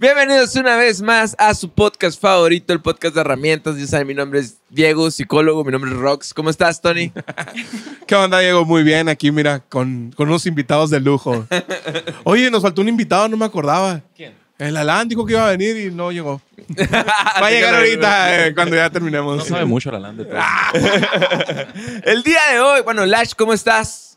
Bienvenidos una vez más a su podcast favorito, el podcast de herramientas. Ya saben, mi nombre es Diego, psicólogo. Mi nombre es Rox. ¿Cómo estás, Tony? ¿Qué onda, Diego? Muy bien, aquí mira, con, con unos invitados de lujo. Oye, nos faltó un invitado, no me acordaba. ¿Quién? El Alan dijo que iba a venir y no llegó. Va a llegar ahorita eh, cuando ya terminemos. No sabe mucho la landa. El día de hoy, bueno, Lash, ¿cómo estás?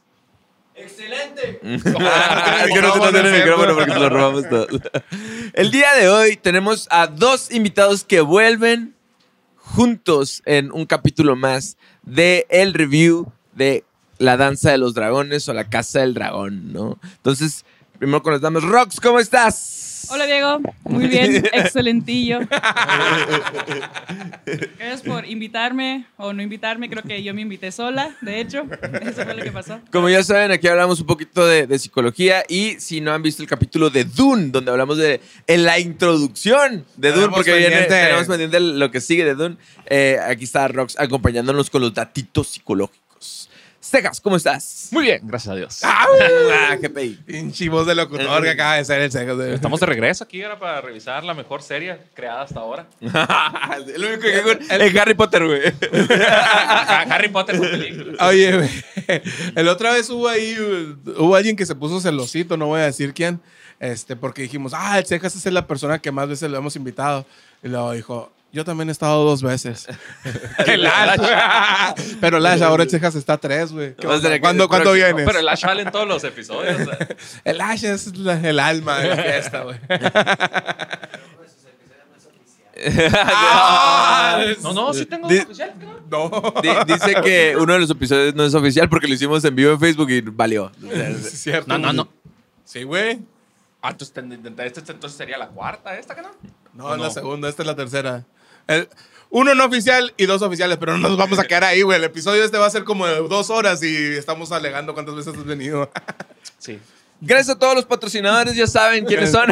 Excelente. que no te el micrófono porque te lo robamos todo. El día de hoy tenemos a dos invitados que vuelven juntos en un capítulo más de el review de La Danza de los Dragones o La Casa del Dragón, ¿no? Entonces, primero con las damas. Rox, ¿cómo estás? Hola Diego, muy bien, excelentillo. Gracias por invitarme o no invitarme, creo que yo me invité sola, de hecho, eso fue lo que pasó. Como ya saben, aquí hablamos un poquito de, de psicología y si no han visto el capítulo de Dune, donde hablamos de en la introducción de Dune, Tenemos porque viene, tenemos pendiente lo que sigue de Dune, eh, aquí está Rox acompañándonos con los datitos psicológicos. Cejas, ¿cómo estás? Muy bien, gracias a Dios. Ah, GPI. Pinche voz de locutor que acaba de ser el de- Estamos de regreso aquí ahora para revisar la mejor serie creada hasta ahora. el único que el, el Harry Potter, güey. Ha- Harry Potter. Oye, güey, el otra vez hubo ahí, uh, hubo alguien que se puso celosito, no voy a decir quién, este, porque dijimos, ah, el Cejas es la persona que más veces lo hemos invitado. Y luego dijo, yo también he estado dos veces. Que Lash. Pero Lash, ahora el Cejas está tres, güey. ¿Qué ¿Cuándo, ¿cuándo pero- vienes? Pero el Lash sale en todos los episodios. o sea. El Lash es la- el alma de la fiesta, güey. Ah, No, no, sí tengo oficial. ¿no? No. Di- dice que uno de los episodios no es oficial porque lo hicimos en vivo en Facebook y valió. Es cierto. No, no, no. Sí, güey. Ah, entonces, entonces sería la cuarta, ¿esta que no? No, ¿O es la segunda, esta es la tercera. El- uno no oficial y dos oficiales, pero no nos vamos a quedar ahí, güey. El episodio este va a ser como de dos horas y estamos alegando cuántas veces has venido. Sí. Gracias a todos los patrocinadores, ya saben quiénes son.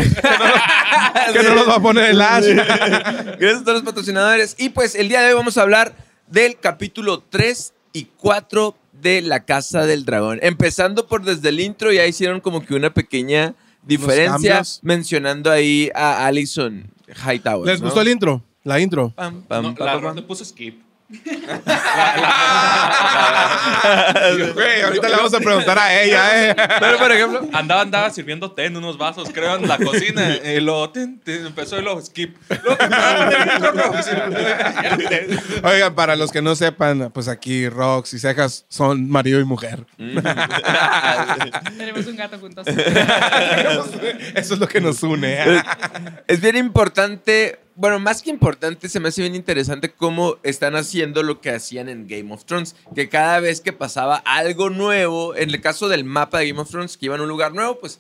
que no nos va a poner el Lash. Gracias a todos los patrocinadores. Y pues el día de hoy vamos a hablar del capítulo 3 y 4 de La Casa del Dragón. Empezando por desde el intro, ya hicieron como que una pequeña diferencia mencionando ahí a Alison Hightower. ¿Les ¿no? gustó el intro? La intro. Pam, pam, No, pam, la Ron le puso skip. Güey, ahorita le vamos a preguntar a ella, ¿eh? Pero por ejemplo, Andaba, andaba sirviendo té en unos vasos, creo, en la cocina. Y luego tin, empezó y luego skip. Luego, Oigan, para los que no sepan, pues aquí Rox y Cejas son marido y mujer. Tenemos un gato juntos. Eso es lo que nos une. ¿eh? es bien importante, bueno, más que importante, se me hace bien interesante cómo están haciendo lo que hacían en Game of Thrones. Que cada vez que pasaba algo nuevo, en el caso del mapa de Game of Thrones, que iban a un lugar nuevo, pues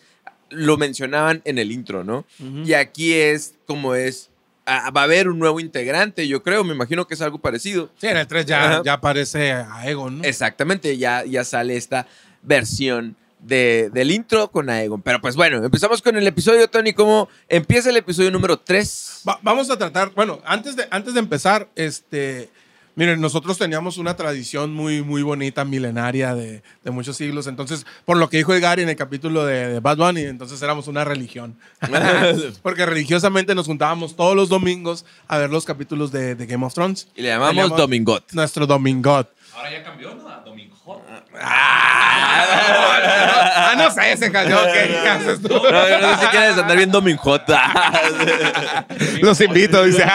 lo mencionaban en el intro, ¿no? Y aquí es como es, ah, va a haber un nuevo integrante, yo creo, me imagino que es algo parecido. Sí, en el 3 Ajá. ya, ya aparece a Egon, ¿no? Exactamente, ya, ya sale esta versión de, del intro con Aegon. Pero pues bueno, empezamos con el episodio, Tony. ¿Cómo empieza el episodio número 3? Va- vamos a tratar, bueno, antes de, antes de empezar, este, miren, nosotros teníamos una tradición muy, muy bonita, milenaria de, de muchos siglos. Entonces, por lo que dijo Gary en el capítulo de, de Bad Bunny, entonces éramos una religión. Porque religiosamente nos juntábamos todos los domingos a ver los capítulos de, de Game of Thrones. Y le llamamos Domingot. Nuestro Domingot. Ahora ya cambió, ¿no? A Domingo. Ah, no sé, se cayó. ¿Qué? No, no sé si quieres andar bien Domingot. Los invito, dice.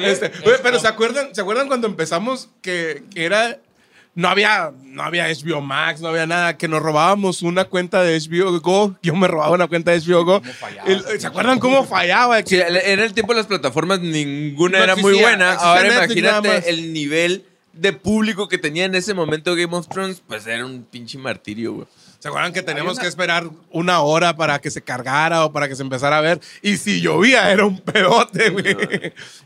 Este, pero ¿se acuerdan, ¿se acuerdan cuando empezamos que, era... No había, no había HBO Max, no había nada, que nos robábamos una cuenta de HBO Go. Yo me robaba una cuenta de HBO Go. ¿Se acuerdan cómo fallaba? Sí, en el tiempo las plataformas ninguna era muy buena. Ahora imagínate el nivel de público que tenía en ese momento Game of Thrones, pues era un pinche martirio, güey. ¿Se acuerdan que teníamos una- que esperar una hora para que se cargara o para que se empezara a ver? Y si llovía, era un pedote, güey.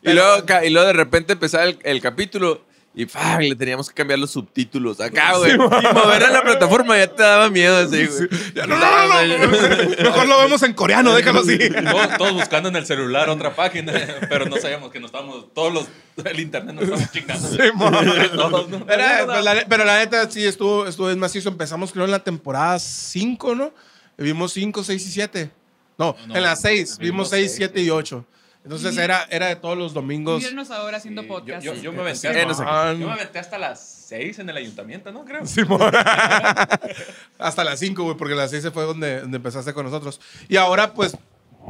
Y luego, y luego de repente empezaba el, el capítulo y ¡pam! le teníamos que cambiar los subtítulos acá, güey. y mover a la plataforma ya te daba miedo así, güey. Ya, no, no, no, no. Mejor lo vemos en coreano, déjalo así. Todos, todos buscando en el celular otra página, pero no sabíamos que nos estábamos, todos los, el internet nos estamos chingando. Todos, ¿no? Era, pues, la pero la neta sí estuvo, estuvo es macizo. Empezamos creo en la temporada 5, ¿no? vimos 5, 6 y 7. No, No, en las 6, vimos vimos 6, seis, 7 y 8. Entonces era, era de todos los domingos. Viernes ahora haciendo Sí, podcast. Yo, yo, yo me aventé Sí, hasta, man. yo me aventé hasta las 6 en el ayuntamiento, ¿no? Creo. Simón. Hasta las 5, güey, porque las 6 fue donde, donde empezaste con nosotros. Y ahora, pues,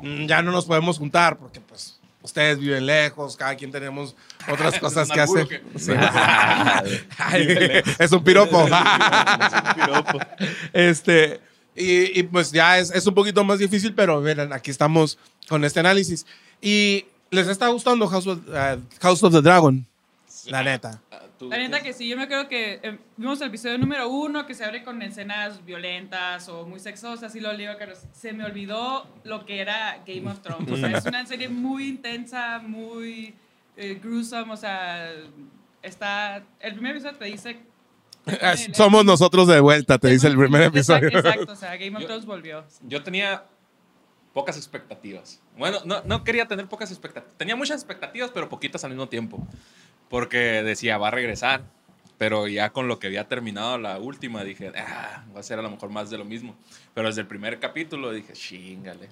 mm, ya no nos podemos juntar porque, pues, ustedes viven lejos, cada quien tenemos otras cosas un que hacer. ¿o qué? Sí. Ay, es un piropo. este, y, y, pues ya es, es un poquito más difícil, pero miren, aquí estamos con este análisis. Y les está gustando House of, uh, House of the Dragon, la neta. Ah, La neta que sí, yo me acuerdo que eh, vimos el episodio número uno que se abre con escenas violentas o muy sexosas y lo digo que se me olvidó lo que era Game of Thrones. O sea, es una serie muy intensa, muy eh, gruesome, o sea, está... El primer episodio te dice... Somos nosotros de vuelta, te dice el primer episodio. Exacto, exacto, o sea, Game of Yo- Thrones volvió. Yo tenía pocas expectativas. Bueno, no, no quería tener pocas expectativas. Tenía muchas expectativas, pero poquitas al mismo tiempo. Porque decía, va a regresar. Pero ya con lo que había terminado la última, dije, ah, va a ser a lo mejor más de lo mismo. Pero desde el primer capítulo dije, chingale.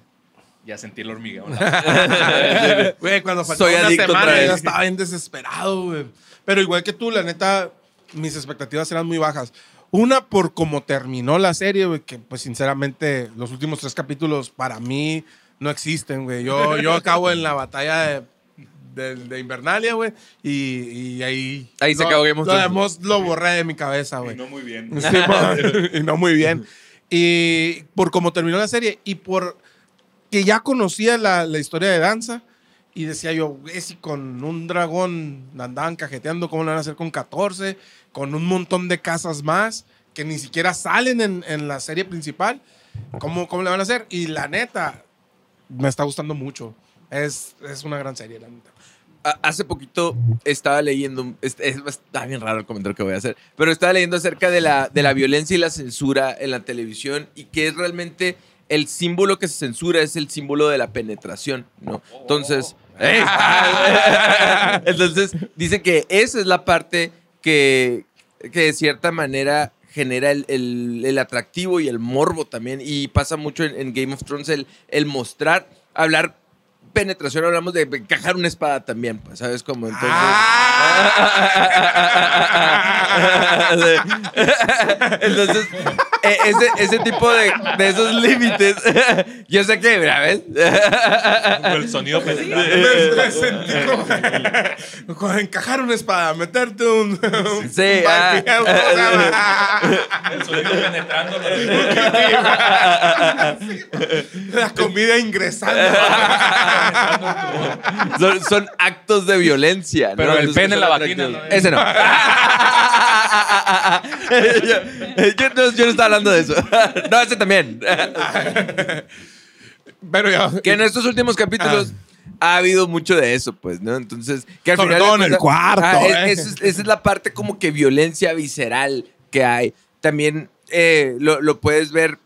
Ya sentí el hormigueo. Güey, cuando faltó Soy una adicto otra semana vez. yo estaba bien desesperado, güey. Pero igual que tú, la neta, mis expectativas eran muy bajas. Una, por cómo terminó la serie, güey, que pues sinceramente los últimos tres capítulos para mí no existen, güey. Yo, yo acabo en la batalla de, de- de Invernalia, güey, y, y ahí... Ahí se lo- acabó Game of lo Thrones. Lo borré de mi cabeza, güey. no muy bien. Sí, y no muy bien. Y por cómo terminó la serie y por que ya conocía la, la historia de danza y decía yo, güey, si con un dragón andaban cajeteando, ¿cómo lo van a hacer con 14? Con un montón de casas más que ni siquiera salen en, en la serie principal. ¿Cómo, ¿Cómo le van a hacer? Y la neta, me está gustando mucho. Es, es una gran serie, la neta. Hace poquito estaba leyendo, es- es- está bien raro el comentario que voy a hacer, pero estaba leyendo acerca de la, de la violencia y la censura en la televisión y que es realmente el símbolo que se censura es el símbolo de la penetración, ¿no? Entonces, ¡Ey! entonces dicen que esa es la parte que, que de cierta manera genera el, el- el atractivo y el morbo también y pasa mucho en, Game of Thrones el, el mostrar, hablar penetración, hablamos de encajar una espada también, pues, ¿sabes cómo? Entonces... Entonces, eh, ese, ese tipo de, de esos límites, yo sé que, mira, ¿ves? el sonido penetrante. Encajar una espada, meterte un. un Sí, un ah. El sonido penetrando. La comida ingresando. Son, son actos de violencia. ¿no? Pero el pene en la vagina. ¿no? Ese no. yo, yo no. yo no estaba hablando de eso. No, ese también. Pero ya. Que en estos últimos capítulos ha habido mucho de eso, pues, ¿no? Entonces, que al Sobre final. todo en el cuarto, Ah, ¿eh? es- esa, es, esa es la parte como que violencia visceral que hay. También eh, lo, lo puedes ver.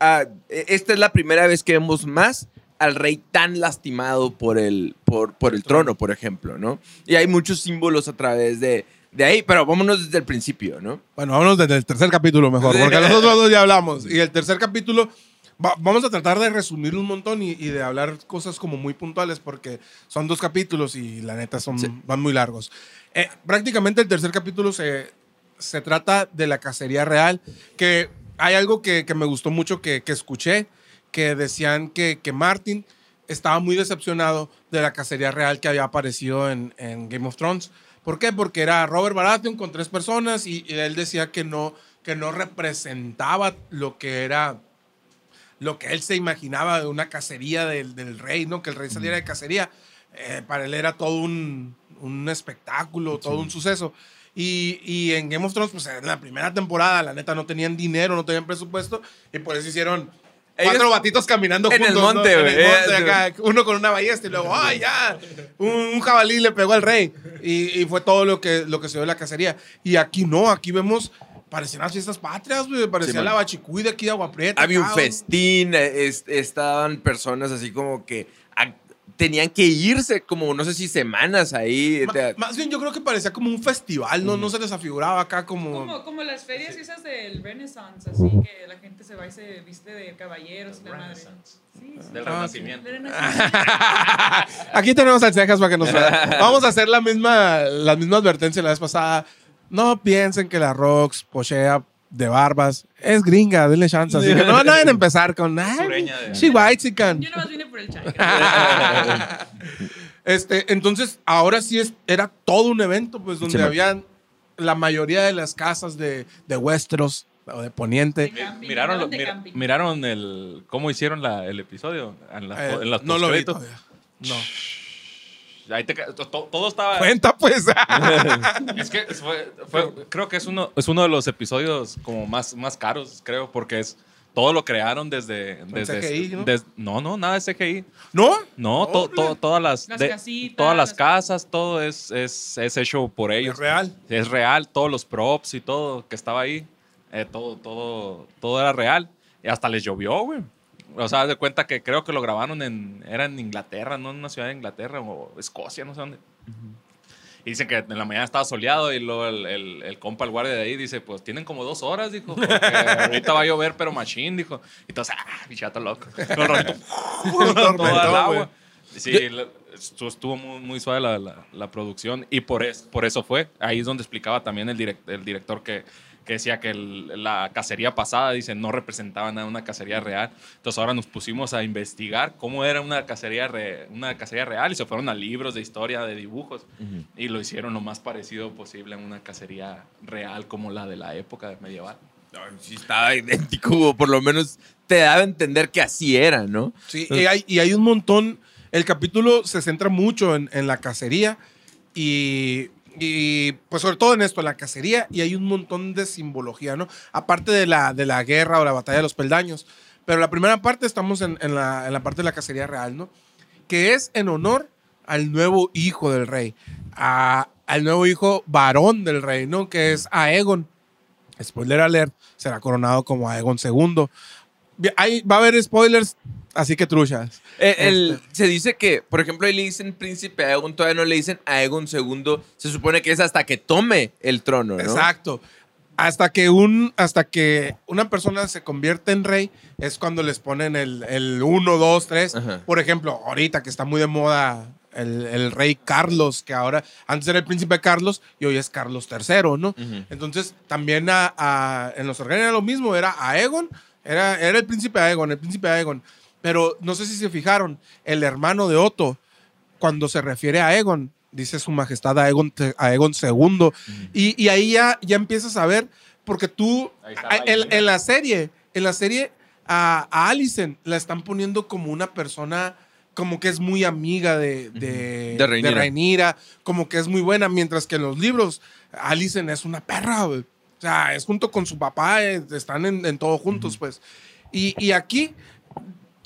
ah, esta es la primera vez que vemos más al rey tan lastimado por el, por, por el trono, por ejemplo, ¿no? Y hay muchos símbolos a través de, de ahí, pero vámonos desde el principio, ¿no? Bueno, vámonos desde el tercer capítulo mejor, porque los otros dos ya hablamos. Y el tercer capítulo, va- vamos a tratar de resumir un montón y, y de hablar cosas como muy puntuales, porque son dos capítulos y la neta son, Sí. van muy largos. Eh, prácticamente el tercer capítulo se, se trata de la cacería real, que hay algo que, que me gustó mucho que, que escuché, que decían que, que Martin estaba muy decepcionado de la cacería real que había aparecido en, en Game of Thrones. ¿Por qué? Porque era Robert Baratheon con tres personas y, y él decía que no, que no representaba lo que era lo que él se imaginaba de una cacería del, del rey, ¿no? Que el rey saliera de cacería. Eh, para él era todo un, un espectáculo, todo un suceso. Y, y en Game of Thrones, pues en la primera temporada, la neta, no tenían dinero, no tenían presupuesto, y por eso hicieron Ellos- cuatro batitos caminando En el juntos. ¿no? monte, En el monte, Eh, acá, uno con una ballesta y luego, ¡ay, ya! Un, un jabalí le pegó al rey. Y, y fue todo lo que, lo que se dio en la cacería. Y aquí no, aquí vemos, parecían las fiestas patrias, güey. Parecía la bachicuy de aquí de Agua Prieta. Había un festín, es- estaban personas así como que... tenían que irse como, no sé si semanas ahí. Más bien yo creo que parecía como un festival, ¿no? No se les afiguraba acá como... Como, como las ferias esas del Renaissance, así que la gente se va y se viste de caballeros y la madre. Sí, sí. Del Ah, renacimiento. Del Renacimiento. Aquí tenemos al Cejas para que nos Vamos a hacer la misma, la misma advertencia la vez pasada. No piensen que la Rox pochea de barbas. Es gringa, denle chance. Así que no, no a empezar con... "Ay, Sureña de- She white Yo nomás vine por el chai. Este, entonces, ahora sí es, era todo un evento, pues, donde habían la mayoría de las casas de, de Westeros o de Poniente. De camping, Miraron, lo- miraron el cómo hicieron la- el episodio en, las Eh, en las no lo vi todavía. No. Ahí te to- to- todo estaba. Cuenta, pues. Es que fue- fue- creo que es uno, es uno de los episodios como más, más caros, creo, porque es todo lo crearon desde. desde CGI, ¿no? des- no, no, nada de CGI. ¿No? No, to- to- todas las, Las de- casitas, todas las las- casas, todo es, es, es hecho por ellos. Es real. Es real, todos los props y todo que estaba ahí, eh, todo, todo, todo era real. Y hasta les llovió, güey. O sea, de cuenta que creo que lo grabaron en, era en Inglaterra, no en una ciudad de Inglaterra o Escocia, no sé dónde. Y dicen que en la mañana estaba soleado y luego el, el, el compa, el guardia de ahí, dice, pues tienen como dos horas, dijo, porque ahorita va a llover, pero machín, dijo. Y entonces, ah, bichato loco. Con ratito, todo tormentón, el agua. Sí, la- estu- estuvo muy, muy suave la, la- la producción y por, es, por eso fue. Ahí es donde explicaba también el, direct- el director que, que decía que el- la cacería pasada, dice, no representaba nada una cacería real. Entonces ahora nos pusimos a investigar cómo era una cacería, re- una cacería real y se fueron a libros de historia, de dibujos y lo hicieron lo más parecido posible a una cacería real como la de la época medieval. Sí estaba idéntico, o por lo menos te daba a entender que así era, ¿no? Sí, y hay, y hay un montón. El capítulo se centra mucho en, en la cacería y, y, pues sobre todo en esto, la cacería, y hay un montón de simbología, ¿no? Aparte de la, de la guerra o la batalla de los peldaños. Pero la primera parte estamos en, la, en la parte de la cacería real, ¿no? Que es en honor al nuevo hijo del rey, a- al nuevo hijo varón del rey, ¿no? Que es Aegon. Spoiler alert, será coronado como Aegon II. Ahí va a haber spoilers, así que truchas. Eh, el- Este. Se dice que, por ejemplo, ahí le dicen príncipe Aegon, todavía no le dicen Aegon II. Se supone que es hasta que tome el trono, ¿no? Exacto. Hasta que, un, hasta que una persona se convierte en rey es cuando les ponen el 1, 2, 3. Ajá. Por ejemplo, ahorita que está muy de moda el, el rey Carlos, que ahora antes era el príncipe Carlos y hoy es Carlos III, ¿no? Entonces también a, a- en los organos era lo mismo, era Aegon, era, era el príncipe Aegon, el príncipe Aegon. Pero no sé si se fijaron, el hermano de Otto, cuando se refiere a Aegon, dice su majestad Aegon, te- Aegon II. y, y ahí ya, ya empiezas a ver, porque tú, a- en, la serie, en la serie, a, a Alicent la están poniendo como una persona, como que es muy amiga de, de, De Rhaenyra. Rhaenyra, como que es muy buena, mientras que en los libros, Alicent es una perra. O sea, es junto con su papá, eh, están en, en todo juntos, pues. Y, y aquí,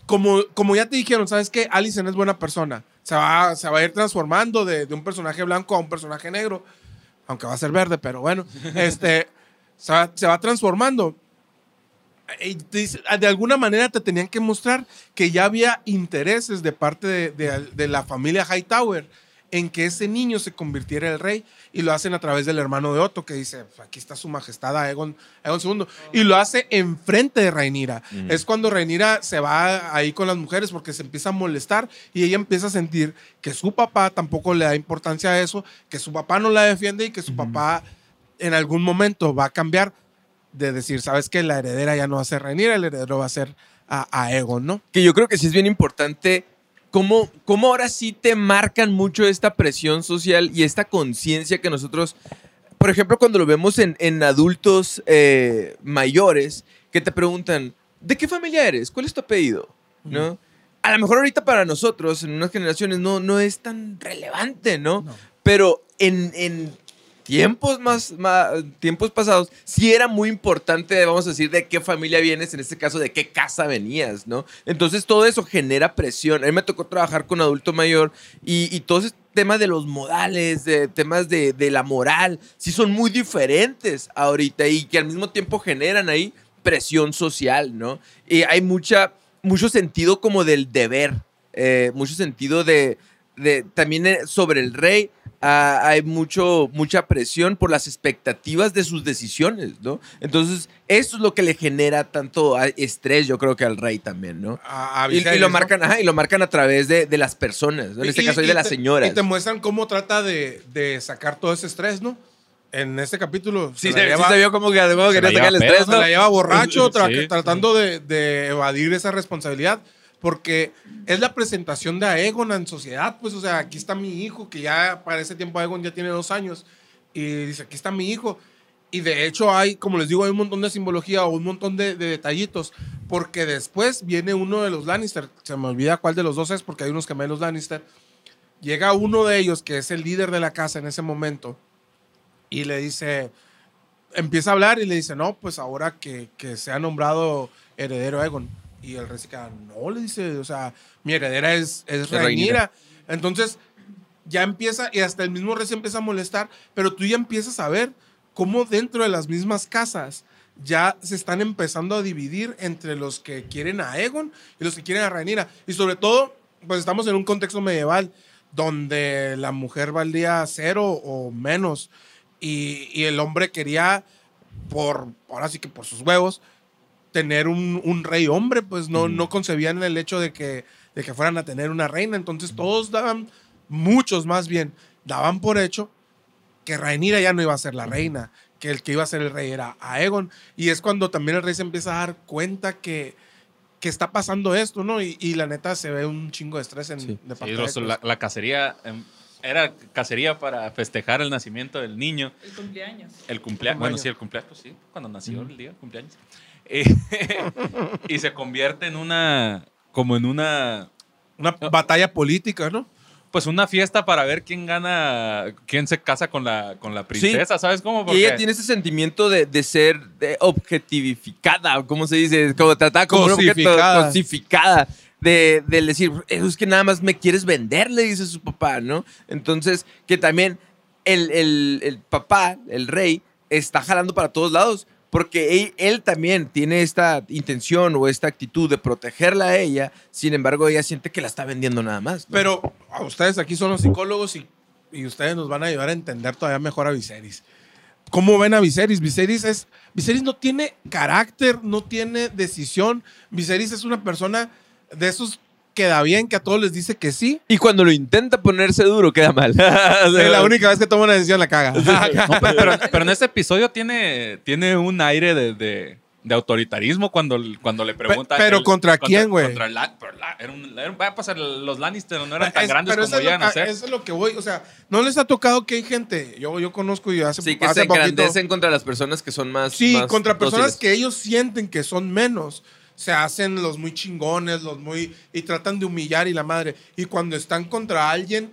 como, como ya te dijeron, ¿sabes qué? Alicent es buena persona. Se va, se va a ir transformando de, de un personaje blanco a un personaje negro. Aunque va a ser verde, pero bueno. este, se, va, se va transformando. Y dice- de alguna manera te tenían que mostrar que ya había intereses de parte de, de- de la familia Hightower en que ese niño se convirtiera en el rey y lo hacen a través del hermano de Otto que dice aquí está su majestad Aegon, Aegon II y lo hace enfrente de Rhaenyra. Es cuando Rhaenyra se va ahí con las mujeres porque se empieza a molestar y ella empieza a sentir que su papá tampoco le da importancia a eso que su papá no la defiende y que su papá en algún momento va a cambiar de decir, sabes que la heredera ya no va a ser Rhaenyra, el heredero va a ser a, a Aegon, ¿no? Que yo creo que sí es bien importante cómo, cómo ahora sí te marcan mucho esta presión social y esta conciencia que nosotros, por ejemplo, cuando lo vemos en, en adultos eh, mayores, que te preguntan, ¿de qué familia eres? ¿Cuál es tu apellido? ¿No? A lo mejor ahorita para nosotros, en unas generaciones, no, no es tan relevante, ¿no? Pero en, en tiempos más, tiempos pasados, sí era muy importante, vamos a decir, de qué familia vienes, en este caso, de qué casa venías, ¿no? Entonces todo eso genera presión. A mí me tocó trabajar con adulto mayor y, y todo ese tema de los modales, de temas de, de la moral, sí son muy diferentes ahorita y que al mismo tiempo generan ahí presión social, ¿no? Y hay mucha, mucho sentido como del deber eh, mucho sentido de, de también eh, sobre el rey. Ah, hay mucho, mucha presión por las expectativas de sus decisiones, ¿no? Entonces, eso es lo que le genera tanto ah, estrés, yo creo que al rey también, ¿no? A- a Y, y lo marcan, ajá, y lo marcan a través de, de las personas, ¿no? En este Y- caso, y de las señoras. Y te muestran cómo trata de, de sacar todo ese estrés, ¿no? En este capítulo. Sí, se, sí lleva- se vio como que como Se quería sacar el estrés, ¿no? Se la lleva borracho, tra- Sí. tratando de, de evadir esa responsabilidad, porque es la presentación de Aegon en sociedad, pues, o sea, aquí está mi hijo, que ya para ese tiempo Aegon ya tiene dos años, y dice, aquí está mi hijo. Y de hecho hay, como les digo, hay un montón de simbología o un montón de, de detallitos, porque después viene uno de los Lannister, se me olvida cuál de los dos es, porque hay unos gemelos Lannister, llega uno de ellos, que es el líder de la casa en ese momento, y le dice, empieza a hablar y le dice, no, pues ahora que, que se ha nombrado heredero Egon. Y el rey se queda, no, le dice, o sea, mi heredera es, es Rhaenyra. Entonces, ya empieza, y hasta el mismo rey se empieza a molestar, pero tú ya empiezas a ver cómo dentro de las mismas casas ya se están empezando a dividir entre los que quieren a Egon y los que quieren a Rhaenyra. Y sobre todo, pues estamos en un contexto medieval donde la mujer valía cero o menos y, y el hombre quería, por, ahora sí que por sus huevos, tener un, un rey hombre, pues no, no concebían el hecho de que, de que fueran a tener una reina. Entonces todos daban, muchos más bien, daban por hecho que Rhaenyra ya no iba a ser la reina, que el que iba a ser el rey era Aegon. Y es cuando también el rey se empieza a dar cuenta que, que está pasando esto, ¿no? Y, y la neta se ve un chingo de estrés en, Sí. de Sí, los- de la, la cacería em, era cacería para festejar el nacimiento del niño. El cumpleaños. El cumpleaños. Bueno, sí, el cumpleaños, pues sí, cuando nació el día, el cumpleaños. Y se convierte en una, como en una, Una batalla política, ¿no? pues una fiesta para ver quién gana, quién se casa con la, con la princesa, ¿sabes cómo? Y Porque ella tiene ese sentimiento de, de ser de objetivificada, ¿cómo se dice? Como tratada como Cosificada. cosificada. De, de decir, es que nada más me quieres vender, le dice su papá, ¿no? Entonces, que también el, el- el papá, el rey, está jalando para todos lados. Porque él, también tiene esta intención o esta actitud de protegerla a ella, sin embargo, ella siente que la está vendiendo nada más. Pero a ustedes aquí son los psicólogos y, y ustedes nos van a ayudar a entender todavía mejor a Viserys. ¿Cómo ven a Viserys? Viserys, es, Viserys no tiene carácter, no tiene decisión. Viserys es una persona de esos que da bien, que a todos les dice que sí. Y cuando lo intenta ponerse duro, queda mal. Es la única vez que toma una decisión la caga. No, pero, pero- pero en este episodio tiene, tiene un aire de, de- de autoritarismo cuando, cuando le pregunta. pero el- ¿contra quién, güey? Contra pero la- era un- era un- a pasar, los Lannister no eran tan Es- grandes pero como llegan a ser. Eso es lo que voy. O sea, no les ha tocado que hay gente. Yo, yo conozco y hace, Sí, que hace se poquito- engrandecen contra las personas que son más. Sí, más contra personas dóciles. que ellos sienten que son menos. Se hacen los muy chingones, los muy. y tratan de humillar y la madre. Y cuando están contra alguien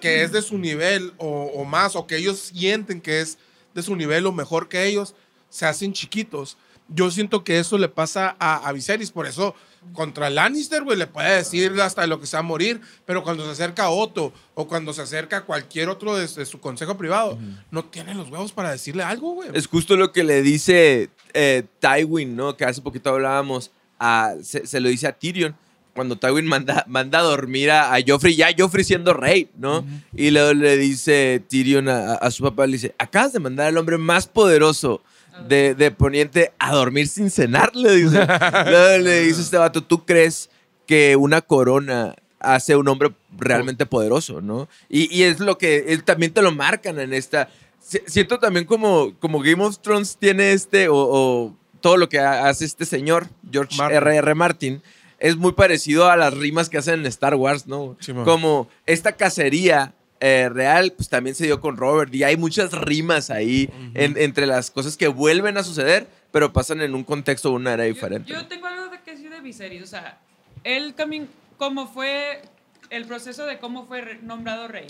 que es de su nivel o, o más, o que ellos sienten que es de su nivel o mejor que ellos, se hacen chiquitos. Yo siento que eso le pasa a, a Viserys. Por eso, contra Lannister, güey, le puede decir hasta lo que se va a morir. Pero cuando se acerca a Otto o cuando se acerca a cualquier otro de, de su consejo privado, no tiene los huevos para decirle algo, güey. Es justo lo que le dice eh, Tywin, ¿no? Que hace poquito hablábamos. A- se, se lo dice a Tyrion. Cuando Tywin manda, manda a dormir a, a Joffrey, ya Joffrey siendo rey, ¿no? Y luego le dice Tyrion a, a su papá, le dice, acabas de mandar al hombre más poderoso de, de Poniente a dormir sin cenar, le dice. luego le dice este vato, ¿tú crees que una corona hace un hombre realmente poderoso, ¿no? Y, y es lo que él también te lo marcan en esta. Si- Siento también como, como Game of Thrones tiene este, o, o todo lo que ha- hace este señor, George. R.R. R. Martin, es muy parecido a las rimas que hacen en Star Wars, ¿no? Simón. como esta cacería eh, real, pues también se dio con Robert, y hay muchas rimas ahí en- entre las cosas que vuelven a suceder, pero pasan en un contexto o una era Yo, diferente. yo tengo algo de que decir de Viserys. O sea, él también, cómo fue el proceso de cómo fue nombrado rey.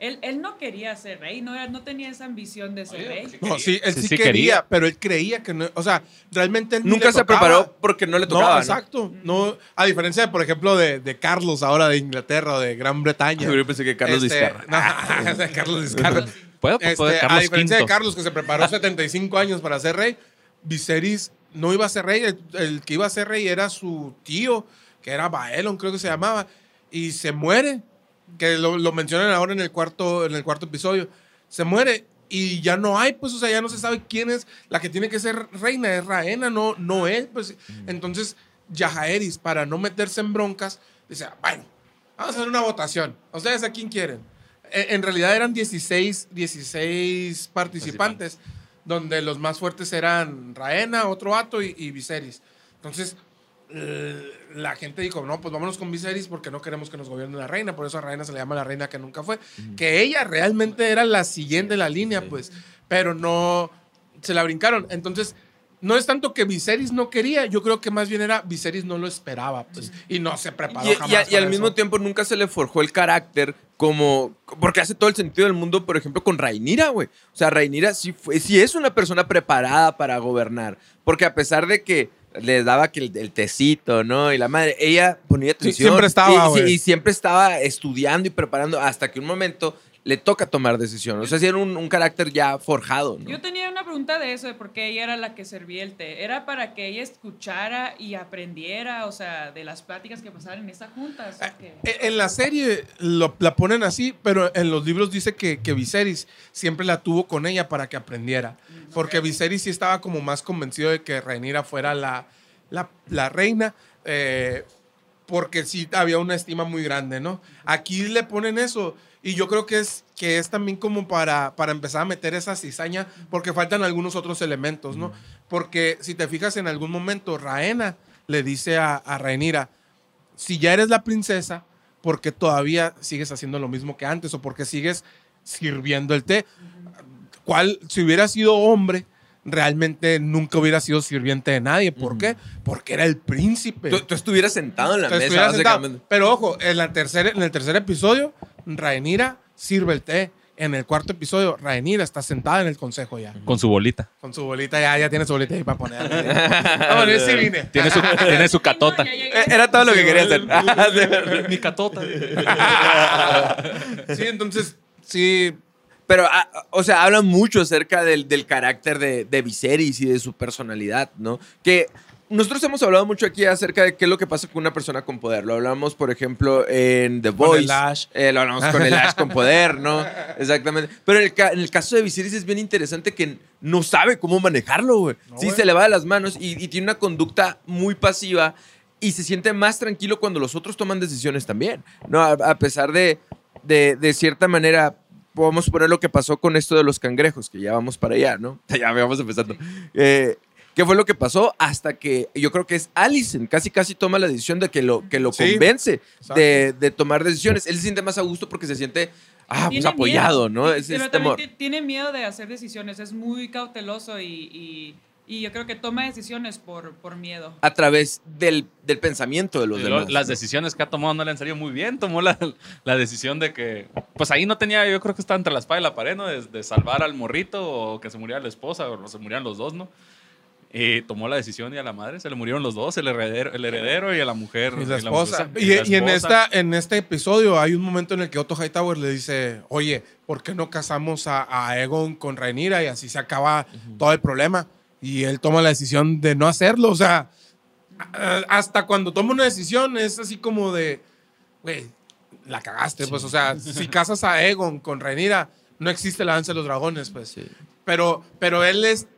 Él, él no quería ser rey, no, tenía esa ambición de ser Oye, rey. pues. No, sí, él Sí, sí, sí quería, quería. pero él creía que no, o sea, realmente él Nunca le se tocaba. preparó porque no le tocaba. No, exacto. No, a diferencia de, por ejemplo, de, de Carlos ahora de Inglaterra o de Gran Bretaña. Yo pensé que Carlos Este, no, de Carlos. Puedo, pues, Este, a diferencia de. Carlos, que se preparó 75 años para ser rey, Viserys no iba a ser rey. El, el que iba a ser rey era su tío, que era Baelon, creo que se llamaba. y se muere, que lo, lo mencionan ahora en el cuarto, en el cuarto episodio, se muere y ya no hay, pues, o sea, ya no se sabe quién es la que tiene que ser reina, es Raena, no, no él, pues. Entonces, Yajaeris, para no meterse en broncas, dice, bueno, vamos a hacer una votación. ¿Ustedes a quién quieren? E- En realidad eran 16, 16 participantes, donde los más fuertes eran Raena, otro Ato y, y Viserys. Entonces, la gente dijo, no, pues vámonos con Viserys porque no queremos que nos gobierne la reina, por eso a Reina se le llama la reina que nunca fue. Que ella realmente era la siguiente de la línea, pues, pero no, se la brincaron. Entonces, no es tanto que Viserys no quería, yo creo que más bien era Viserys no lo esperaba, pues, y no se preparó Y, y- jamás y al mismo tiempo nunca se le forjó el carácter como... Porque hace todo el sentido del mundo, por ejemplo, con Rainira, güey. O sea, Rainira sí, fue, sí es una persona preparada para gobernar. Porque a pesar de que le daba que el, el tecito, ¿no? Y la madre, ella ponía atención. siempre estaba, y siempre estaba estudiando y preparando hasta que un momento le toca tomar decisiones. O sea, era un, un carácter ya forjado, ¿no? Yo tenía una pregunta de eso, de por qué ella era la que servía el té. ¿Era para que ella escuchara y aprendiera, o sea, de las pláticas que pasaban en esas juntas? qué? Eh, En la serie lo- la ponen así, pero en los libros dice que, que Viserys siempre la tuvo con ella para que aprendiera. Porque Viserys sí estaba como más convencido de que Rhaenyra fuera la, la, la reina, eh, porque sí había una estima muy grande, ¿no? Aquí le ponen eso. Y yo creo que es, que es también como para, para empezar a meter esa cizaña, porque faltan algunos otros elementos, ¿no? Porque si te fijas en algún momento, Raena le dice a, a Rhaenyra, si ya eres la princesa, ¿por qué todavía sigues haciendo lo mismo que antes? ¿O por qué sigues sirviendo el té? ¿Cuál, si hubiera sido hombre, realmente nunca hubiera sido sirviente de nadie? ¿Por qué? Porque era el príncipe. Tú, tú estuvieras sentado en la Te mesa. Pero ojo, en, la tercera, en el tercer episodio, Rhaenyra sirve el té. En el cuarto episodio, Rhaenyra está sentada en el consejo ya. Con su bolita. Con su bolita, ya, ya tiene su bolita ahí para poner. No, yo sí vine. Tiene su, tiene su catota. Era todo lo que quería hacer. Mi catota. Sí, entonces, sí, Pero, ah, o sea, hablan mucho acerca del, del carácter de, de Viserys y de su personalidad, ¿no? Que nosotros hemos hablado mucho aquí acerca de qué es lo que pasa con una persona con poder. Lo hablamos, por ejemplo, en The Con Voice. el Ash. Eh, lo hablamos con el Ash con poder, ¿no? Exactamente. Pero en el, ca- en el caso de Viserys es bien interesante que no sabe cómo manejarlo, güey. No, sí, güey. se le va de las manos y, y tiene una conducta muy pasiva y se siente más tranquilo cuando los otros toman decisiones también, ¿no? A, a pesar de, de, de cierta manera, podemos poner lo que pasó con esto de los cangrejos, que ya vamos para allá, ¿no? Ya vamos empezando. Eh, ¿Qué fue lo que pasó? Hasta que yo creo que es Allison, casi casi toma la decisión de que lo, que lo Sí, convence de, de tomar decisiones. Él se siente más a gusto porque se siente, ah, pues apoyado, miedo. ¿no? Es Pero ese también temor. ti- tiene miedo de hacer decisiones, es muy cauteloso y, y- y yo creo que toma decisiones por, por miedo. A través del, del pensamiento de los demás. Las decisiones que ha tomado no le han salido muy bien. Tomó la, la decisión de que, pues ahí no tenía, yo creo que estaba entre la espada y la pared, ¿no? De, de salvar al morrito o que se muriera la esposa o se murieran los dos, ¿no? Y tomó la decisión y a la madre se le murieron los dos, el heredero, el heredero y a la mujer. Y la y la esposa. Y, la y en, esposa. esta, en este episodio hay un momento en el que Otto Hightower le dice, oye, ¿por qué no casamos a, a Egon con Rhaenyra? Y así se acaba todo el problema. Y él toma la decisión de no hacerlo. O sea, a- hasta cuando toma una decisión es así como de, güey, la cagaste. Pues, o sea, si casas a Egon con Rhaenyra, no existe la danza de los dragones, pues. Sí. Pero, pero él es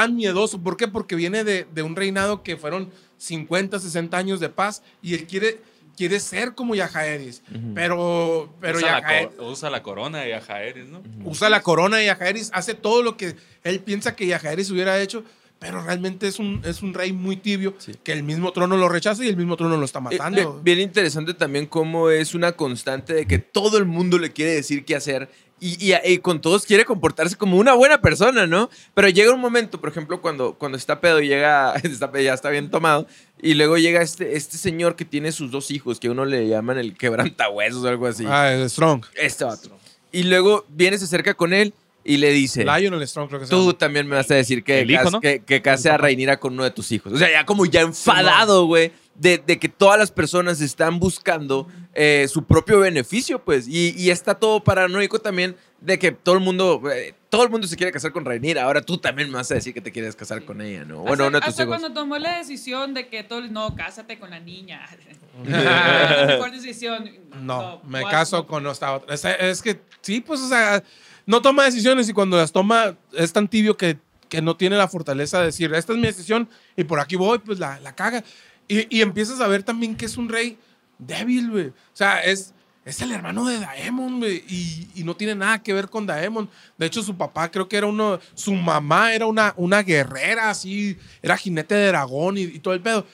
tan miedoso. ¿Por qué? Porque viene de, de un reinado que fueron 50, 60 años de paz y él quiere, quiere ser como Yajaeris. Pero, pero usa, la Yajaeris co- usa la corona de Yajaeris, ¿no? usa la corona y Yajaeris hace todo lo que él piensa que Yajaeris hubiera hecho. Pero realmente es un, es un rey muy tibio Sí. que el mismo trono lo rechaza y el mismo trono lo está Eh, matando. eh, bien interesante también cómo es una constante de que todo el mundo le quiere decir qué hacer y, y- y con todos quiere comportarse como una buena persona, ¿no? Pero llega un momento, por ejemplo, cuando, cuando está pedo y llega, está ya está bien tomado, y luego llega este, este señor que tiene sus dos hijos, que uno le llaman el quebrantahuesos o algo así. Ah, el Strong. Este otro. Y luego viene, se acerca con él y le dice... Lionel Strong creo que se Tú llama. también me vas a decir que, El hijo, cas- ¿no? que, que case a Reinira con uno de tus hijos. O sea, ya como ya enfadado, güey, de, de que todas las personas están buscando eh, su propio beneficio, pues. Y, y está todo paranoico también de que todo el mundo, eh, todo el mundo se quiere casar con Rhaenyra. Ahora tú también me vas a decir que te quieres casar con ella, ¿no? Bueno, hasta, tus hasta cuando tomó la decisión de que todo, no, cásate con la niña. mejor decisión. No, me caso con esta otra. Es, es que sí, pues, o sea, no toma decisiones y cuando las toma es tan tibio que, que no tiene la fortaleza de decir, esta es mi decisión y por aquí voy, pues la, la caga. Y, y empiezas a ver también que es un rey débil, güey. O sea, es, es el hermano de Daemon, güey, y, y no tiene nada que ver con Daemon. De hecho, su papá creo que era uno, su mamá era una, una guerrera, así, era jinete de dragón y, y todo el pedo.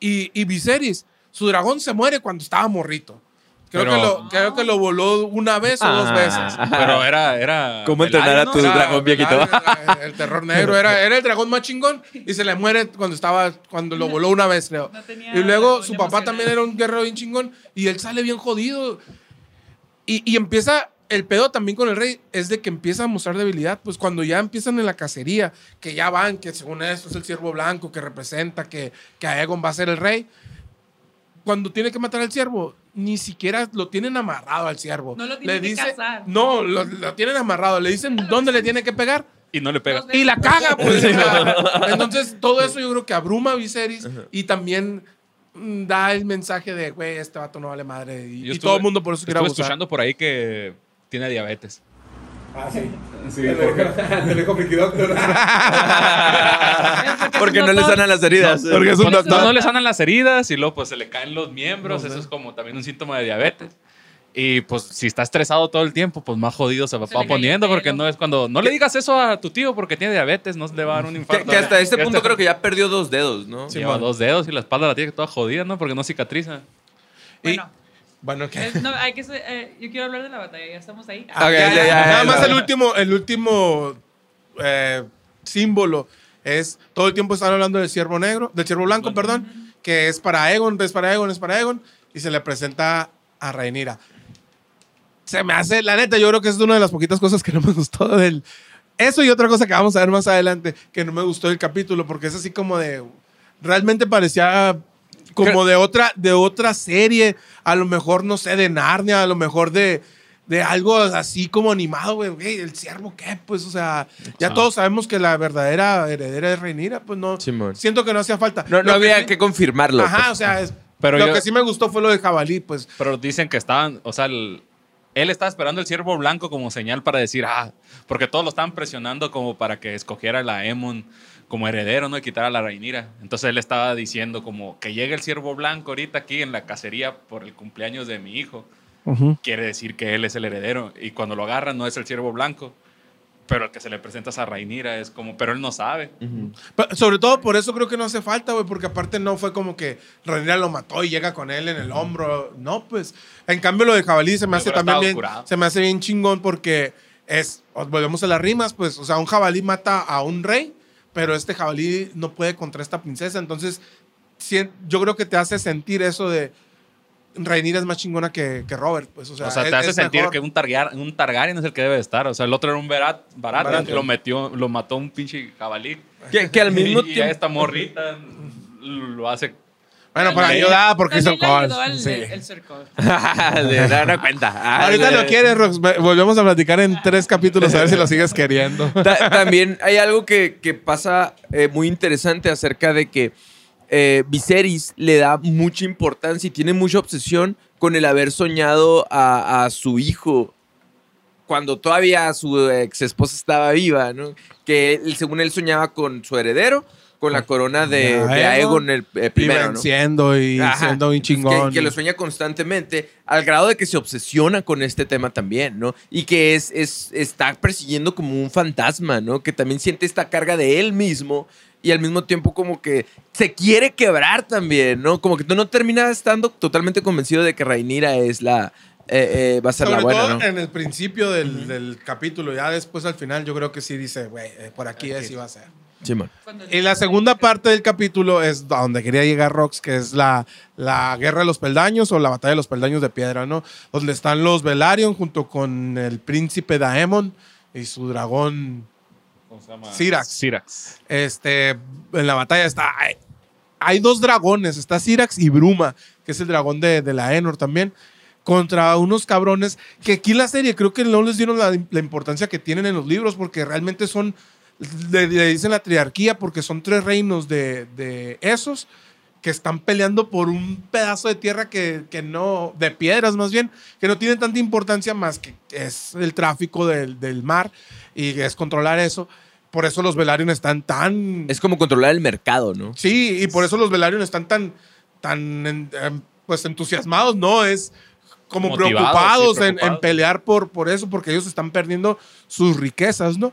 Y, y Viserys, su dragón se muere cuando estaba morrito. Creo, Pero- que lo, creo que lo voló una vez o dos Ah. veces. Pero era. era ¿Cómo entrenar a ¿no? tu- Era- dragón viejito. era El, terror negro era, era el dragón más chingón y se le muere cuando estaba cuando lo voló una vez, creo. No y luego su papá emocional. también era un guerrero bien chingón y él sale bien jodido. Y, y empieza el pedo también con el rey es de que empieza a mostrar debilidad, pues cuando ya empiezan en la cacería, que ya van, que según esto es el ciervo blanco que representa que, que Aegon va a ser el rey. Cuando tiene que matar al ciervo, ni siquiera lo tienen amarrado al ciervo. No lo tienen que cazar. No, lo, lo tienen amarrado. Le dicen dónde le tiene que pegar Y no le pega. Y la caga, pues. entonces, todo eso yo creo que abruma a Viserys y también mm, da el mensaje de, güey, este vato no vale madre. Y, y estuve- todo el mundo por eso quiere Estuve abusar. escuchando por ahí que tiene diabetes. Ah, sí. Sí, Te lo dijo Mickey Doctor. Porque no le sanan las heridas. Porque es un doctor. no, no le sanan las heridas y luego pues se le caen los miembros. Eso es como también un síntoma de diabetes. Y pues si está estresado todo el tiempo, pues más jodido se va Se el poniendo porque no es cuando... No le digas eso a tu tío porque tiene diabetes, no le va a dar un Que, infarto. que hasta este punto está- creo que ya perdió dos dedos, ¿no? Sí. Lleva dos dedos y la espalda la tiene toda jodida, ¿no? Porque no cicatriza. Bueno, Bueno, ¿qué? es- no, hay que, eh, yo quiero hablar de la batalla, ya estamos ahí. Ah, ok, Ya, ya, ya, ya, Nada más el último, el último eh, símbolo es todo el tiempo están hablando del ciervo negro, del ciervo blanco, perdón, que es para Egon, es para Egon, es para Egon, y se le presenta a Rhaenyra. Se me hace, la neta, yo creo que es una de las poquitas cosas que no me gustó del. Eso y otra cosa que vamos a ver más adelante, que no me gustó del capítulo, porque es así como de. Realmente parecía como de otra, de otra serie, a lo mejor, no sé, de Narnia, a lo mejor de, de algo así como animado, güey. güey, ¿El ciervo qué? Pues, o sea, ya Ah. todos sabemos que la verdadera heredera es Reinira, pues no. Simón. Siento que no hacía falta. No, no había sí- que confirmarlo. Ajá, pues. o sea, es- Pero lo yo- que sí me gustó fue lo de jabalí, pues. Pero dicen que estaban, o sea, el- él estaba esperando el ciervo blanco como señal para decir, ah, porque todos lo estaban presionando como para que escogiera la Emon como heredero, ¿no? Y quitara a la Reinira. Entonces él estaba diciendo como que llegue el ciervo blanco ahorita aquí en la cacería por el cumpleaños de mi hijo. Quiere decir que él es el heredero. Y cuando lo agarran no es el ciervo blanco. Pero el que se le presenta a Reinira es como, pero él no sabe. Pero sobre todo por eso creo que no hace falta, güey, porque aparte no fue como que Rhaenyra lo mató y llega con él en el hombro. No, pues. En cambio, lo de jabalí se me Pero hace también estado bien. curado. Se me hace bien chingón porque es. Volvemos a las rimas, pues. O sea, un jabalí mata a un rey, pero este jabalí no puede contra esta princesa. Entonces, yo creo que te hace sentir eso de. Rhaenyra es más chingona que, que Robert, pues. O sea, O sea, es- te hace es sentir mejor. que un, Targar- un Targaryen es el que debe de estar. O sea, el otro era un Berat, Baratheon. que lo metió, lo mató un pinche jabalí. Que, que al mismo y ya tiempo. esta morrita lo hace. Bueno, para ayudar, porque hizo calls. al- Sí. el circo. de dar cuenta. Ah, Ahorita lo quieres, Rox. Volvemos a platicar en tres capítulos a ver si lo sigues queriendo. Ta- también hay algo que, que pasa eh, muy interesante acerca de que eh, Viserys le da mucha importancia y tiene mucha obsesión con el haber soñado a, a su hijo cuando todavía su ex esposa estaba viva, ¿no? Que él, según él soñaba con su heredero, con la corona de, De de Aegon. Aegon el, eh, Y primero, ¿no? venciendo y Ajá. siendo bien chingón. Que, que lo sueña constantemente, al grado de que se obsesiona con este tema también, ¿no? Y que es, es, está persiguiendo como un fantasma, ¿no? Que también siente esta carga de él mismo y al mismo tiempo como que se quiere quebrar también, ¿no? Como que tú no terminas estando totalmente convencido de que Rhaenyra es la... eh, eh, va a ser Sobre la buena, todo ¿no? en el principio del, del capítulo, ya después al final yo creo que sí dice, güey, eh, por aquí es y va a ser. Cuando- Y la segunda parte del capítulo es a donde quería llegar Rox, que es la, la guerra de los peldaños o la batalla de los peldaños de piedra, ¿no? Donde están los Velaryon junto con el príncipe Daemon y su dragón. ¿Cómo se llama? Syrax. Syrax. Este, en la batalla está. Hay, hay dos dragones, está Syrax y Bruma, que es el dragón de, de la Enor también. contra unos cabrones que aquí en la serie creo que no les dieron la, la importancia que tienen en los libros porque realmente son, le, le dicen la triarquía porque son tres reinos de, de esos que están peleando por un pedazo de tierra que, que no, de piedras más bien, que no tienen tanta importancia más que es el tráfico del, del mar y es controlar eso. Por eso los Velaryon están tan... Es como controlar el mercado, ¿no? Sí, y por eso los Velaryon están tan, tan en- pues entusiasmados, ¿no? Es como Motivados, preocupados, sí, en- En, preocupados. pelear por, por eso, porque ellos están perdiendo sus riquezas, ¿no?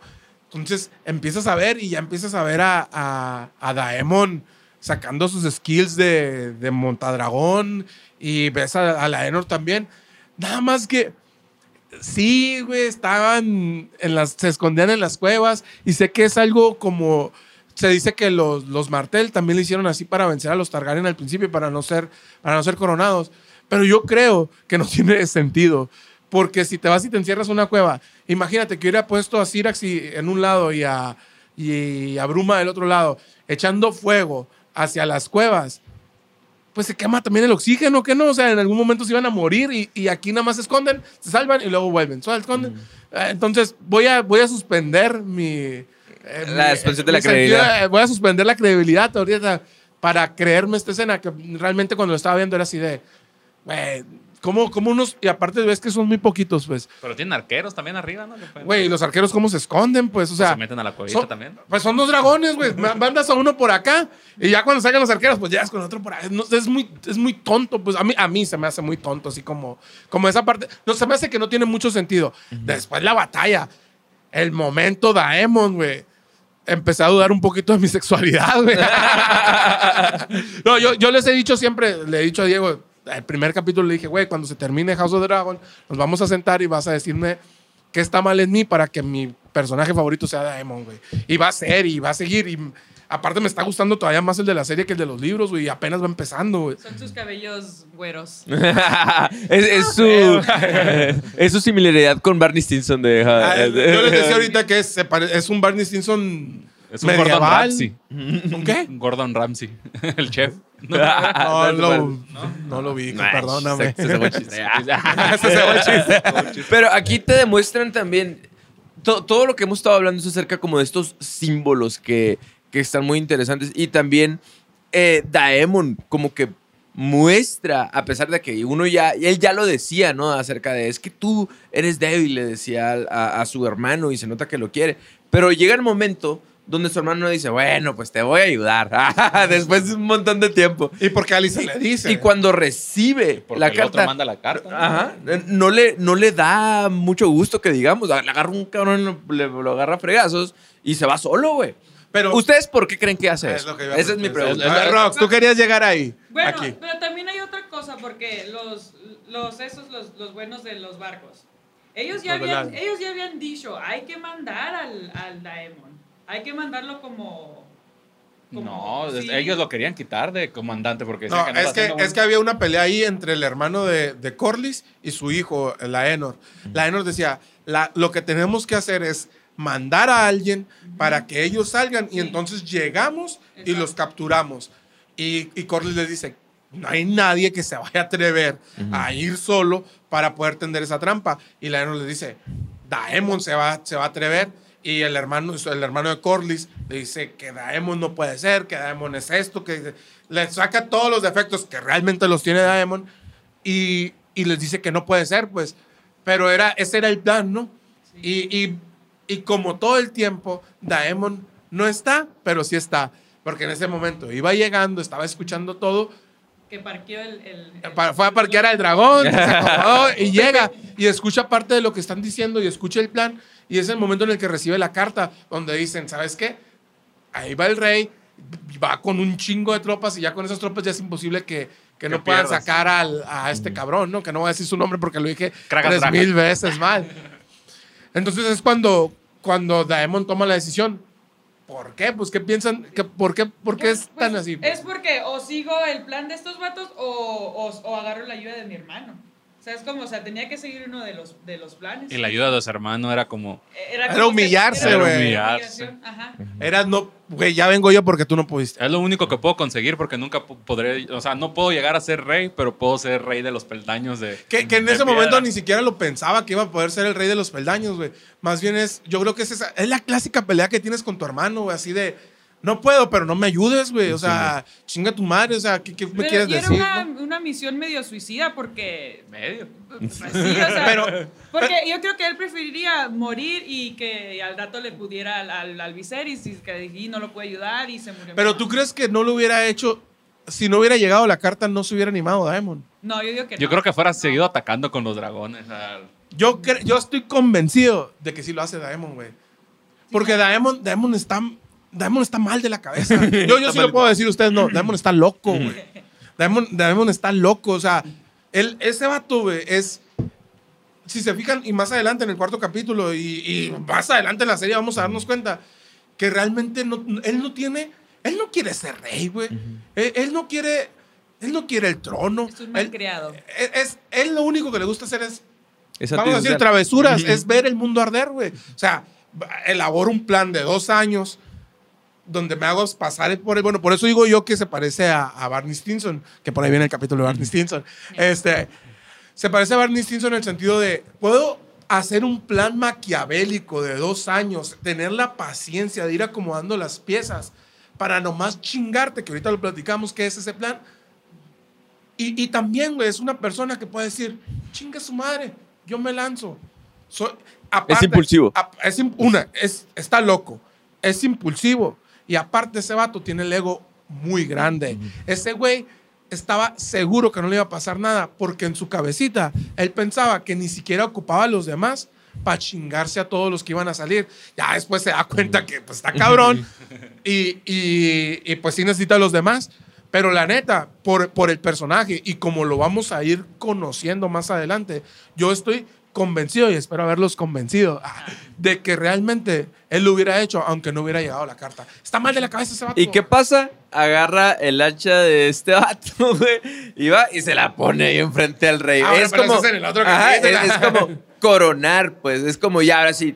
Entonces empiezas a ver y ya empiezas a ver a, a, a Daemon sacando sus skills de, de montadragón y ves a, a la Enor también. Nada más que Sí, güey, estaban en las, se escondían en las cuevas y sé que es algo como, se dice que los, los Martel también lo hicieron así para vencer a los Targaryen al principio para no ser, para no ser coronados, pero yo creo que no tiene sentido, porque si te vas y te encierras en una cueva, imagínate que hubiera puesto a Syrax y- en un lado y a, y a Bruma del otro lado, echando fuego hacia las cuevas, pues se quema también el oxígeno, que no? O sea, en algún momento se iban a morir y, y aquí nada más se esconden, se salvan y luego vuelven. Se esconden. Eh, Entonces voy a, voy a suspender mi... eh, La suspensión de la sentido, credibilidad. eh, Voy a suspender la credibilidad ahorita para creerme esta escena, que realmente cuando lo estaba viendo era así de... Güey, ¿cómo, cómo unos... Y aparte ves que son muy poquitos, pues. Pero tienen arqueros también arriba, ¿no? Güey, ¿y los arqueros cómo se esconden, pues. O sea, se meten a la cuevita son- también. pues son dos dragones, güey. Ma- Mandas a uno por acá y ya cuando salgan los arqueros, pues ya es con otro por acá. No, es, muy, es muy tonto. Pues a mí, a mí se me hace muy tonto, así como, como esa parte. No, se me hace que no tiene mucho sentido. Después la batalla, el momento Daemon, güey. Empecé a dudar un poquito de mi sexualidad, güey. no, yo, yo les he dicho siempre, le he dicho a Diego, el primer capítulo le dije, güey, cuando se termine House of the Dragon, nos vamos a sentar y vas a decirme qué está mal en mí para que mi personaje favorito sea Daemon, güey. Y va a ser, y va a seguir. Y aparte me está gustando todavía más el de la serie que el de los libros, güey. Y apenas va empezando, güey. Son sus cabellos güeros. es, es su, es su similaridad con Barney Stinson de... Ah, Yo les decía ahorita que es, es un Barney Stinson Es un Gordon medieval. Ramsay. ¿Un qué? Gordon Ramsay, el chef. No, lo, no lo vi, perdóname. Se- se fue el chiste. Ese se fue el chiste. Pero aquí te demuestran también to- todo lo que hemos estado hablando es acerca como de estos símbolos que, que están muy interesantes y también eh, Daemon como que muestra, a pesar de que uno ya, él ya lo decía, ¿no? Acerca de, es que tú eres débil, le decía a su hermano y se nota que lo quiere, pero llega el momento donde su hermano dice, bueno, pues te voy a ayudar, después de un montón de tiempo. Y porque Alice le dice. Y cuando recibe Porque la el carta... otro manda la carta. ¿no? Ajá. No le, no le da mucho gusto que digamos. Le agarra un cabrón, le- lo agarra a fregazos y se va solo, güey. Pero ¿Ustedes por qué creen que hace Es eso? lo que Esa es mi pregunta. A ver, Rox, tú querías llegar ahí. Bueno, aquí. pero también hay otra cosa, porque los, los esos, los, los buenos de los barcos, ellos ya, habían, ellos ya habían dicho, hay que mandar al, al Daemon, hay que mandarlo como... como- No, es- sí. ellos lo querían quitar de comandante porque No, decían que no es que, hacían es que había una pelea ahí entre el hermano de, de Corlys y su hijo, Laenor. Laenor decía, la, lo que tenemos que hacer es mandar a alguien para que ellos salgan y entonces llegamos y los capturamos. Y, y Corlys les dice, no hay nadie que se vaya a atrever a ir solo para poder tender esa trampa. Y Laenor les dice, Daemon se va, se va a atrever. Y el hermano, el hermano de Corlys le dice que Daemon no puede ser, que Daemon es esto, que le saca todos los defectos que realmente los tiene Daemon y, y les dice que no puede ser, pues. Pero era, ese era el plan, ¿no? Y, y, y como todo el tiempo, Daemon no está, pero sí está. Porque en ese momento iba llegando, estaba escuchando todo, Que parqueó el... el- el- fue a parquear al dragón, se acomodó y llega y escucha parte de lo que están diciendo y escucha el plan. Y es el momento en el que recibe la carta donde dicen, ¿sabes qué? Ahí va el rey, va con un chingo de tropas y ya con esas tropas ya es imposible que, que no puedan pierdas. sacar al- a este cabrón, ¿no? Que no voy a decir su nombre porque lo dije tres mil veces mal. Entonces es cuando, cuando Daemon toma la decisión. ¿Por qué? Pues, ¿qué piensan? ¿Qué- ¿Por qué, por qué Pues- es tan pues, así? Es porque o sigo el plan de estos vatos o, o, o agarro la ayuda de mi hermano. O sea, es como, o sea, tenía que seguir uno de los, de los planes. Y la ayuda de su hermano era como. Era, Era humillarse, era güey. Humillarse. humillación, Ajá. Era, no, güey, ya vengo yo porque tú no pudiste. Es lo único que puedo conseguir porque nunca po- podré. O sea, no puedo llegar a ser rey, pero puedo ser rey de los peldaños de. Que, que en de ese piedra. momento ni siquiera lo pensaba que iba a poder ser el rey de los peldaños, güey. Más bien es, yo creo que es esa, es la clásica pelea que tienes con tu hermano, güey, así de, no puedo, pero no me ayudes, güey. O sea, chinga tu madre, o sea, ¿qué, qué me Pero- quieres y era decir? una, no? una misión medio suicida porque Medio. Pues sí, o sea, Pero- porque yo creo que él preferiría morir y que al rato le pudiera al, al, al Viserys y que y no lo puede ayudar y se murió. Pero tú crees que no lo hubiera hecho, si no hubiera llegado la carta, no se hubiera animado Daemon. No, yo digo que Yo no. creo que fuera No. seguido atacando con los dragones. al- Yo, yo estoy convencido de que sí lo hace Daemon, güey. Porque Daemon, Daemon está, Daemon está mal de la cabeza. Yo, yo sí lo puedo decir, ustedes no. Daemon está loco, güey. Daemon, Daemon está loco. O sea, él, ese vato, güey, es. Si se fijan, y más adelante en el cuarto capítulo, y, y más adelante en la serie, vamos a darnos cuenta que realmente no, él no tiene. Él no quiere ser rey, güey. él, él no quiere. Él no quiere el trono. Es un Él, malcriado. es, es- él lo único que le gusta hacer es Esa Vamos a decir travesuras, es ver el mundo arder, güey. O sea, elaboro un plan de dos años donde me hago pasar por el. Bueno, por eso digo yo que se parece a, a Barney Stinson, que por ahí viene el capítulo de Barney Stinson. Este, se parece a Barney Stinson en el sentido de: puedo hacer un plan maquiavélico de dos años, tener la paciencia de ir acomodando las piezas para nomás chingarte, que ahorita lo platicamos, qué es ese plan. Y, y también, güey, es una persona que puede decir, chinga su madre, yo me lanzo. Soy, aparte- impulsivo. ap- es una, es, está loco, es impulsivo. Y aparte ese vato tiene el ego muy grande. Ese güey estaba seguro que no le iba a pasar nada porque en su cabecita él pensaba que ni siquiera ocupaba a los demás para chingarse a todos los que iban a salir. Ya después se da cuenta que pues, está cabrón y, y- y, pues sí necesita a los demás. Pero la neta, por, por el personaje y como lo vamos a ir conociendo más adelante, yo estoy convencido y espero haberlos convencido ah, de que realmente él lo hubiera hecho aunque no hubiera llegado la carta. Está mal de la cabeza ese vato. ¿Y qué pasa? Agarra el hacha de este vato, güey, y va y se la pone ahí enfrente al rey. Ah, bueno, es pero como, eso es en el otro Ajá, capítulo. es, es como coronar, pues. Es como ya, ahora sí.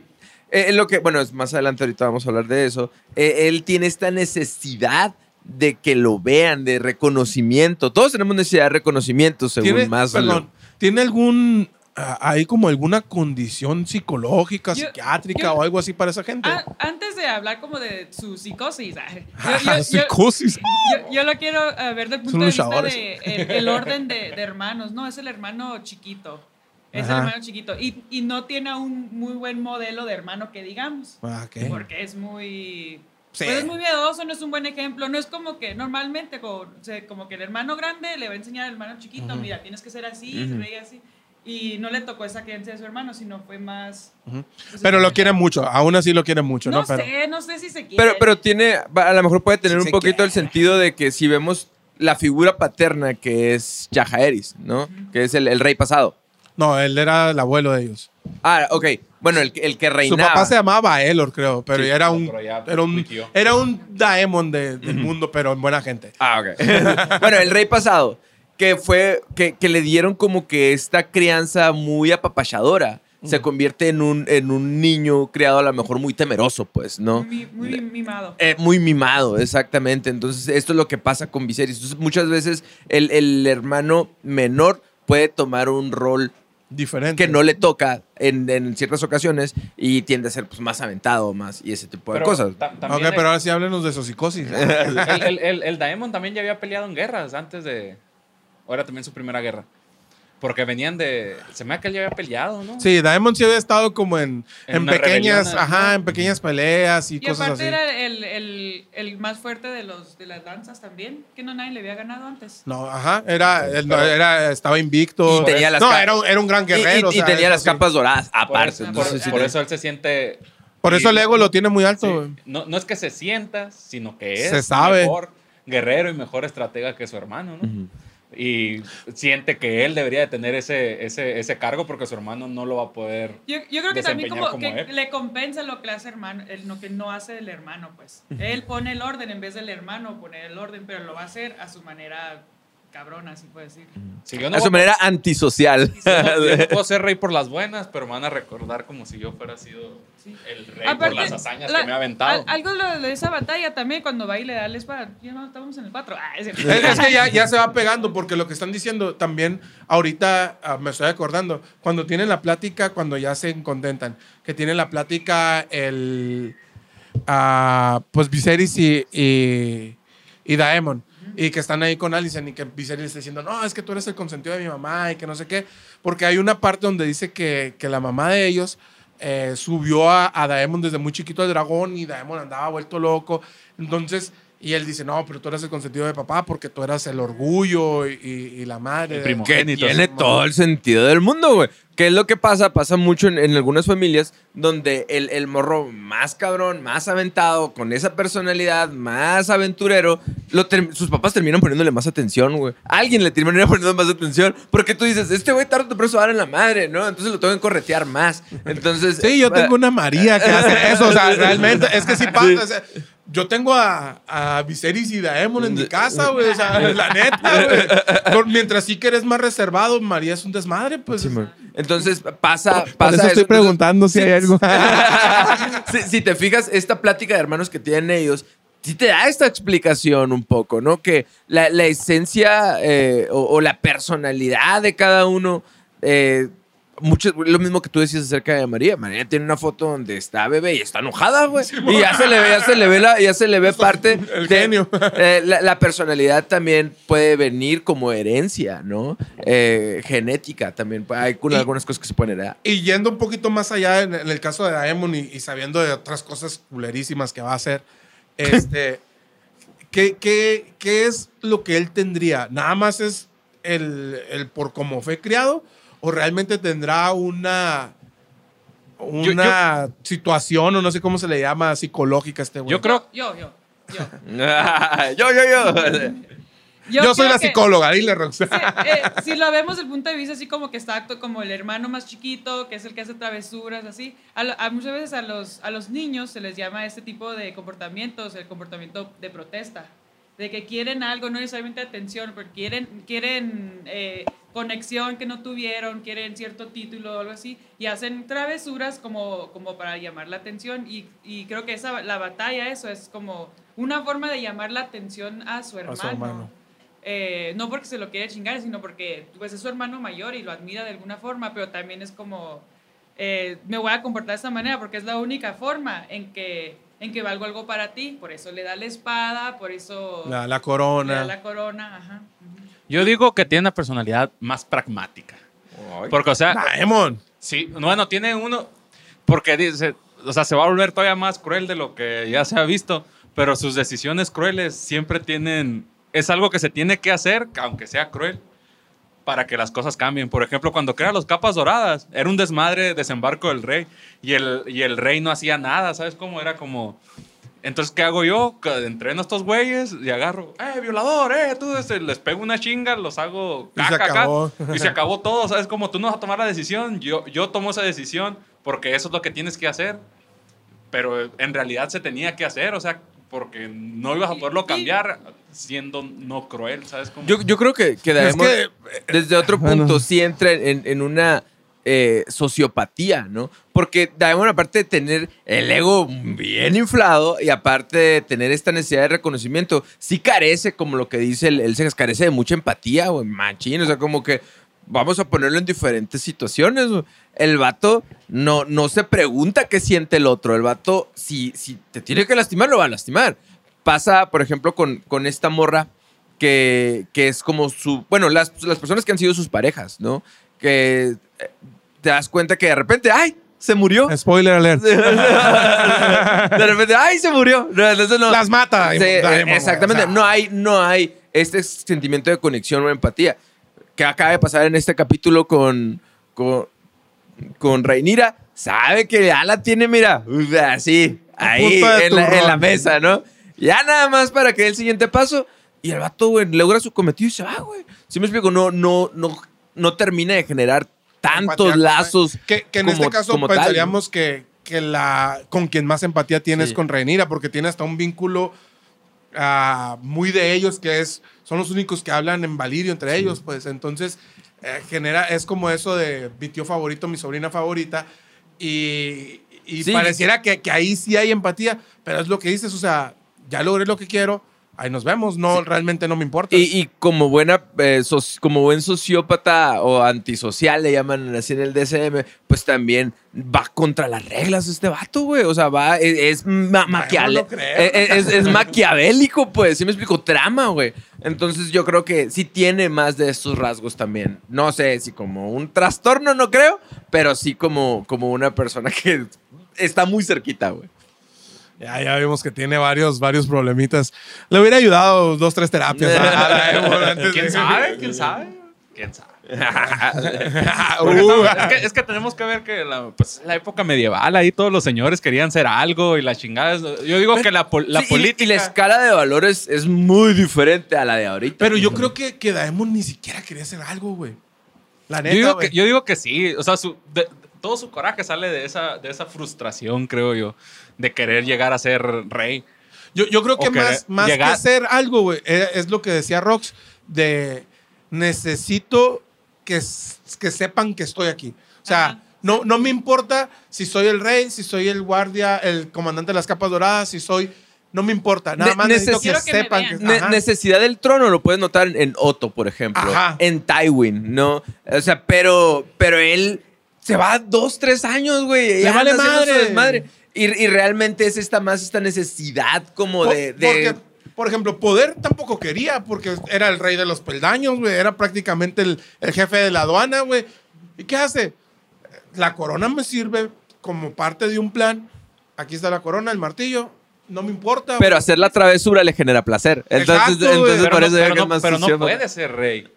Eh, lo que, bueno, es más adelante ahorita vamos a hablar de eso. Eh, él tiene esta necesidad de que lo vean, de reconocimiento. Todos tenemos necesidad de reconocimiento, según ¿Tiene, más. perdón, ¿tiene algún, ah, hay como alguna condición psicológica, Yo- psiquiátrica yo- o algo así para esa gente? Ah, antes de hablar como de su psicosis, ah, yo, Ah, psicosis. yo- lo quiero ver del punto Son de vista de el, el orden de, de hermanos. No, es el hermano chiquito. Es Ajá. el hermano chiquito. Y, y no tiene un muy buen modelo de hermano que digamos. Ah, ok. Porque es muy... Sí. pues es muy miedoso, no es un buen ejemplo. No es como que normalmente como, que el hermano grande le va a enseñar al hermano chiquito, mira, tienes que ser así, Ujú. se ve así. Y no le tocó esa creencia de su hermano, sino fue más... pues, Pero lo quiere mucho, aún así lo quiere mucho, ¿no? No, Pero, sé, no sé si se quiere. Pero, pero tiene, a lo mejor puede tener un poquito el sentido de que si vemos la figura paterna que es Jahaeris, ¿no? Que es el, el rey pasado. no, él era el abuelo de ellos. Ah, ok. Bueno, el, que- el que Su reinaba. papá se llamaba Baelor, creo, pero Sí, era, un, pero ya era, un, era un Daemon de- del mundo, pero en buena gente. Ah, ok. bueno, el rey pasado, que fue, que, que le dieron como que esta crianza muy apapachadora. Se convierte en un, en un niño criado a lo mejor muy temeroso, pues, ¿no? Muy, muy mimado. Eh, muy mimado, exactamente. Entonces, esto es lo que pasa con Viserys. Entonces, muchas veces el, el hermano menor puede tomar un rol Diferente. que no le toca en, en ciertas ocasiones y tiende a ser pues, más aventado más y ese tipo de Pero cosas. Ok, pero ahora sí háblenos de su psicosis. el, el, el- el Daemon también ya había peleado en guerras antes de. O era también su primera guerra. Porque venían de. Se me da que él ya había peleado, ¿no? Sí, Daemon sí había estado como en, En en pequeñas, rebelión, ajá, ¿no? en pequeñas peleas y, Y cosas aparte así. era el, el, el más fuerte de, los, de las danzas también, que no nadie le había ganado antes. No, ajá, era, él no- era, estaba invicto. Y tenía las no, era, un- era un gran Y- guerrero. y, o y sea, tenía las sí. capas doradas Por, aparte. por- entonces, sí por tenía- eso él se siente. Por eso el y- ego lo tiene muy alto. sí, güey. no, no es que se sienta, sino que es Se sabe. mejor guerrero y mejor estratega que su hermano, ¿no? Y siente que él debería de tener ese, ese, ese cargo porque su hermano no lo va a poder. Yo, yo creo que también Desempeñar como, como que él. le compensa lo que hace hermano, el, lo que no hace el hermano, pues. Él pone el orden en vez del hermano poner el orden, pero lo va a hacer a su manera cabrona, si puedo decir. Si yo no a su manera antisocial. yo no puedo ser rey por las buenas, pero me van a recordar como si yo fuera sido el rey por las hazañas la- que me ha aventado. al- algo de, de esa batalla también, cuando va y le da la espada. Ya no, estamos en el 4. Ah, es que ya, ya se va pegando, porque lo que están diciendo también, ahorita ah, me estoy acordando, cuando tienen la plática, cuando ya se contentan, que tienen la plática el. ah, pues Viserys y, y, y Daemon, y que están ahí con Alicent, y que Viserys está diciendo, no, es que tú eres el consentido de mi mamá, y que no sé qué, porque hay una parte donde dice que, que la mamá de ellos. Eh, subió a, a Daemon desde muy chiquito al dragón y Daemon andaba vuelto loco. Entonces, y él dice, no, pero tú eres el consentido de papá porque tú eras el orgullo y, y- y la madre. El. Que tiene todo el sentido del mundo, güey. ¿Qué es lo que pasa? Pasa mucho en, en algunas familias donde el, el morro más cabrón, más aventado, con esa personalidad, más aventurero, lo sus papás terminan poniéndole más atención, güey. Alguien le termina poniendo más atención porque tú dices, este güey tarde o temprano se va a dar en la madre, ¿no? Entonces lo tengo que corretear más. Entonces... Sí, yo tengo una María que hace eso, o sea, realmente, es que sí pasa. o sea, yo tengo a, a Viserys y Daemon en mi casa, güey, o sea, la neta, güey. Mientras sí que eres más reservado, María es un desmadre, pues. Sí, man. Entonces pasa, pasa Por eso estoy preguntando si hay algo. si, si te fijas, esta plática de hermanos que tienen ellos, sí te da esta explicación un poco, ¿no? Que la, la esencia eh, o, o la personalidad de cada uno, eh, mucho, lo mismo que tú decías acerca de María. María tiene una foto donde está bebé y está enojada, güey. y ya se le ve, ya se le ve, la, ya se le ve parte El de- genio. eh, la, la personalidad también puede venir como herencia, ¿no? Eh, genética también. Hay Y- algunas cosas que se pueden heredar. Y yendo un poquito más allá en, en el caso de Daemon y, y sabiendo de otras cosas culerísimas que va a hacer, este, ¿qué, qué, qué es lo que él tendría? ¿Nada más es el, el por cómo fue criado? ¿O realmente tendrá una, una situación, o no sé cómo se le llama, psicológica a este güey? Yo creo- Yo, yo, yo. yo, yo, yo. Yo, soy la que- psicóloga, dile, Roxana. Sí, eh, si lo vemos desde el punto de vista así como que está acto como el hermano más chiquito, que es el que hace travesuras, así, a, lo- a muchas veces a los, a los niños se les llama este tipo de comportamientos, el comportamiento de protesta, de que quieren algo, no necesariamente atención, pero quieren, quieren eh, conexión que no tuvieron, quieren cierto título o algo así, y hacen travesuras como, como para llamar la atención, y, y creo que esa, la batalla, eso es como una forma de llamar la atención a su hermano. hermano. Eh, no porque se lo quiere chingar, sino porque pues, es su hermano mayor y lo admira de alguna forma, pero también es como, eh, me voy a comportar de esta manera porque es la única forma en que, en que valgo algo para ti. Por eso le da la espada, por eso La, la le da corona. la corona. Ajá. Yo digo que tiene una personalidad más pragmática. Porque, o sea, Daemon. sí, bueno, tiene uno. Porque dice, o sea, se va a volver todavía más cruel de lo que ya se ha visto. Pero sus decisiones crueles siempre tienen. Es algo que se tiene que hacer, aunque sea cruel, para que las cosas cambien. Por ejemplo, cuando crea los capas doradas, era un desmadre desembarco del rey. Y el, y el rey no hacía nada, ¿sabes cómo? Era como. Entonces, ¿qué hago yo? Que Entreno a estos güeyes y agarro, ¡eh, violador! ¡eh! Tú, este, les pego una chinga, los hago Y se caca, caca, acabó. y se acabó todo, ¿sabes? Como tú no vas a tomar la decisión, yo, yo tomo esa decisión porque eso es lo que tienes que hacer. Pero en realidad se tenía que hacer, o sea, porque no ibas a poderlo cambiar siendo no cruel, ¿sabes? Cómo? Yo, yo creo que, que Daemon, que, desde otro bueno. punto, sí entra en, en una eh, sociopatía, ¿no? Porque Daemon, aparte de tener el ego bien inflado y aparte de tener esta necesidad de reconocimiento, sí carece, como lo que dice el, carece de mucha empatía, güey, machín. O sea, como que vamos a ponerlo en diferentes situaciones. El vato no, no se pregunta qué siente el otro. El vato, si, si te tiene que lastimar, lo va a lastimar. Pasa, por ejemplo, con, con esta morra que, que es como su. Bueno, las, las personas que han sido sus parejas, ¿no? Que eh, te das cuenta que de repente, ¡ay! Se murió. Spoiler alert. de repente, ¡ay! Se murió. No, entonces no- Las mata. Güey, exactamente. o sea. no, hay, no hay este sentimiento de conexión o empatía. Que acaba de pasar en este capítulo con, con, con Reinira. Sabe que ya la tiene, mira, así, ahí, en la, en la mesa, ¿no? Ya nada más para que dé el siguiente paso. Y el vato, güey, logra su cometido y se va, güey. ¿Sí me explico? No, no, no, no termina de generar tantos Empatía, lazos. Que, que en como- este caso como tal, ¿no? pensaríamos que, que la con quien más empatía tienes Sí. con Rhaenyra, porque tiene hasta un vínculo ah, muy de ellos, que es, son los únicos que hablan en valirio entre ellos, pues entonces eh, genera, es como eso de mi tío favorito, mi sobrina favorita, y, y Sí. pareciera que, que ahí sí hay empatía, pero es lo que dices, o sea, ya logré lo que quiero, ahí nos vemos, no, realmente no me importa. Y, y como buena, eh, como buen sociópata o antisocial, le llaman así en el DSM, pues también va contra las reglas este vato, güey. O sea, va, es, es ma- maquiale- lo creo. eh, eh, es, es maquiavélico, pues. Sí me explico, trama, güey. Entonces yo creo que sí tiene más de estos rasgos también. No sé si como un trastorno, no creo, pero sí como, como una persona que está muy cerquita, güey. Ya, ya vimos que tiene varios, varios problemitas. Le hubiera ayudado dos, tres terapias. ¿Quién sabe? ¿Quién sabe? ¿Quién sabe? Uh, es, que, es que tenemos que ver que la, pues, la época medieval, ahí todos los señores querían ser algo y las chingadas. Yo digo que la, la Sí, política. Y la escala de valores es muy diferente a la de ahorita. Pero yo creo que, que Daemon ni siquiera quería hacer algo, güey. La yo, neta, digo güey. que, yo digo que sí. O sea, su- de- todo su coraje sale de esa, de esa frustración, creo yo, de querer llegar a ser rey. Yo, yo creo que que más, que llegar- hacer algo, güey, eh, es lo que decía Rox, de necesito que, que sepan que estoy aquí. O sea, Ajá. no, no me importa si soy el rey, si soy el guardia, el comandante de las capas doradas, si soy... No me importa, nada Ne- más necesito que, que sepan que... Ne- ajá. necesidad del trono lo puedes notar en, Otto, por ejemplo. Ajá. En Tywin, ¿no? O sea, pero, pero él se va dos, tres años, güey. Le vale madre. Y, y realmente es esta más esta necesidad como Po- de... de- Porque, por ejemplo, poder tampoco quería, porque era el rey de los peldaños, güey. Era prácticamente el, el jefe de la aduana, güey. ¿Y qué hace? La corona me sirve como parte de un plan. Aquí está la corona, el martillo. No me importa. pero güey. hacer la travesura le genera placer. Entonces, Exacto, entonces Pero por no, eso pero que no- más pero no puede ser rey.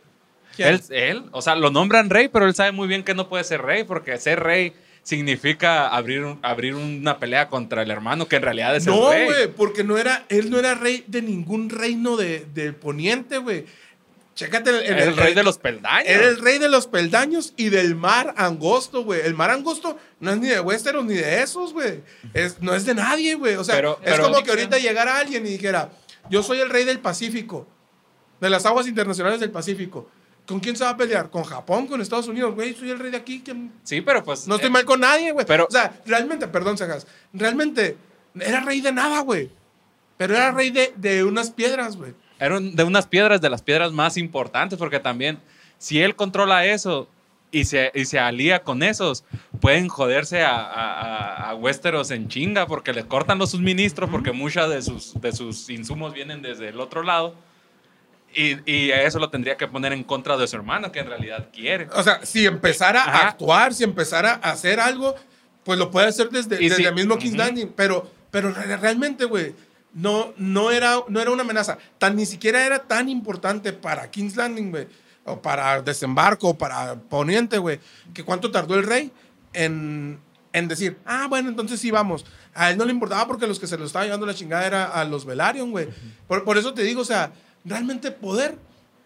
¿Quién? Él, él, o sea, lo nombran rey, pero él sabe muy bien que no puede ser rey, porque ser rey significa abrir, un- abrir una pelea contra el hermano que en realidad es No, el rey. güey, porque no era, él no era rey de ningún reino de, del poniente, güey. Chécate el, Era el rey de los peldaños. Era el rey de los peldaños y del mar angosto, güey. El mar angosto no es ni de Westeros ni de esos, güey. Es, no es de nadie, güey. O sea, Pero- es pero- como que ahorita llegara alguien y dijera, yo soy el rey del Pacífico, de las aguas internacionales del Pacífico. ¿Con quién se va a pelear? ¿Con Japón? ¿Con Estados Unidos? Güey, soy el rey de aquí. ¿quién- Sí, pero pues. No estoy eh, mal con nadie, güey. pero- o sea, realmente, perdón, Sagas, realmente era rey de nada, güey. Pero era rey de, de unas piedras, güey. Era de unas piedras, de las piedras más importantes, porque también, si él controla eso y se, y se alía con esos, pueden joderse a, a, a- Westeros en chinga, porque le cortan los suministros, porque muchos de sus, de sus insumos vienen desde el otro lado. Y, y eso lo tendría que poner en contra de su hermano, que en realidad quiere. O sea, si empezara a Ajá. actuar, si empezara a hacer algo, pues lo puede hacer desde, desde si- el mismo King's Ujú. Landing. Pero, pero re- realmente, güey, no, no, era, no era una amenaza. Tan, ni siquiera era tan importante para King's Landing, güey. O para desembarco, o para Poniente, güey. Que cuánto tardó el rey en, en decir, ah, bueno, entonces sí vamos. A él no le importaba porque los que se lo estaban llevando la chingada era a los Velaryon, güey. por, por eso te digo, o sea, realmente poder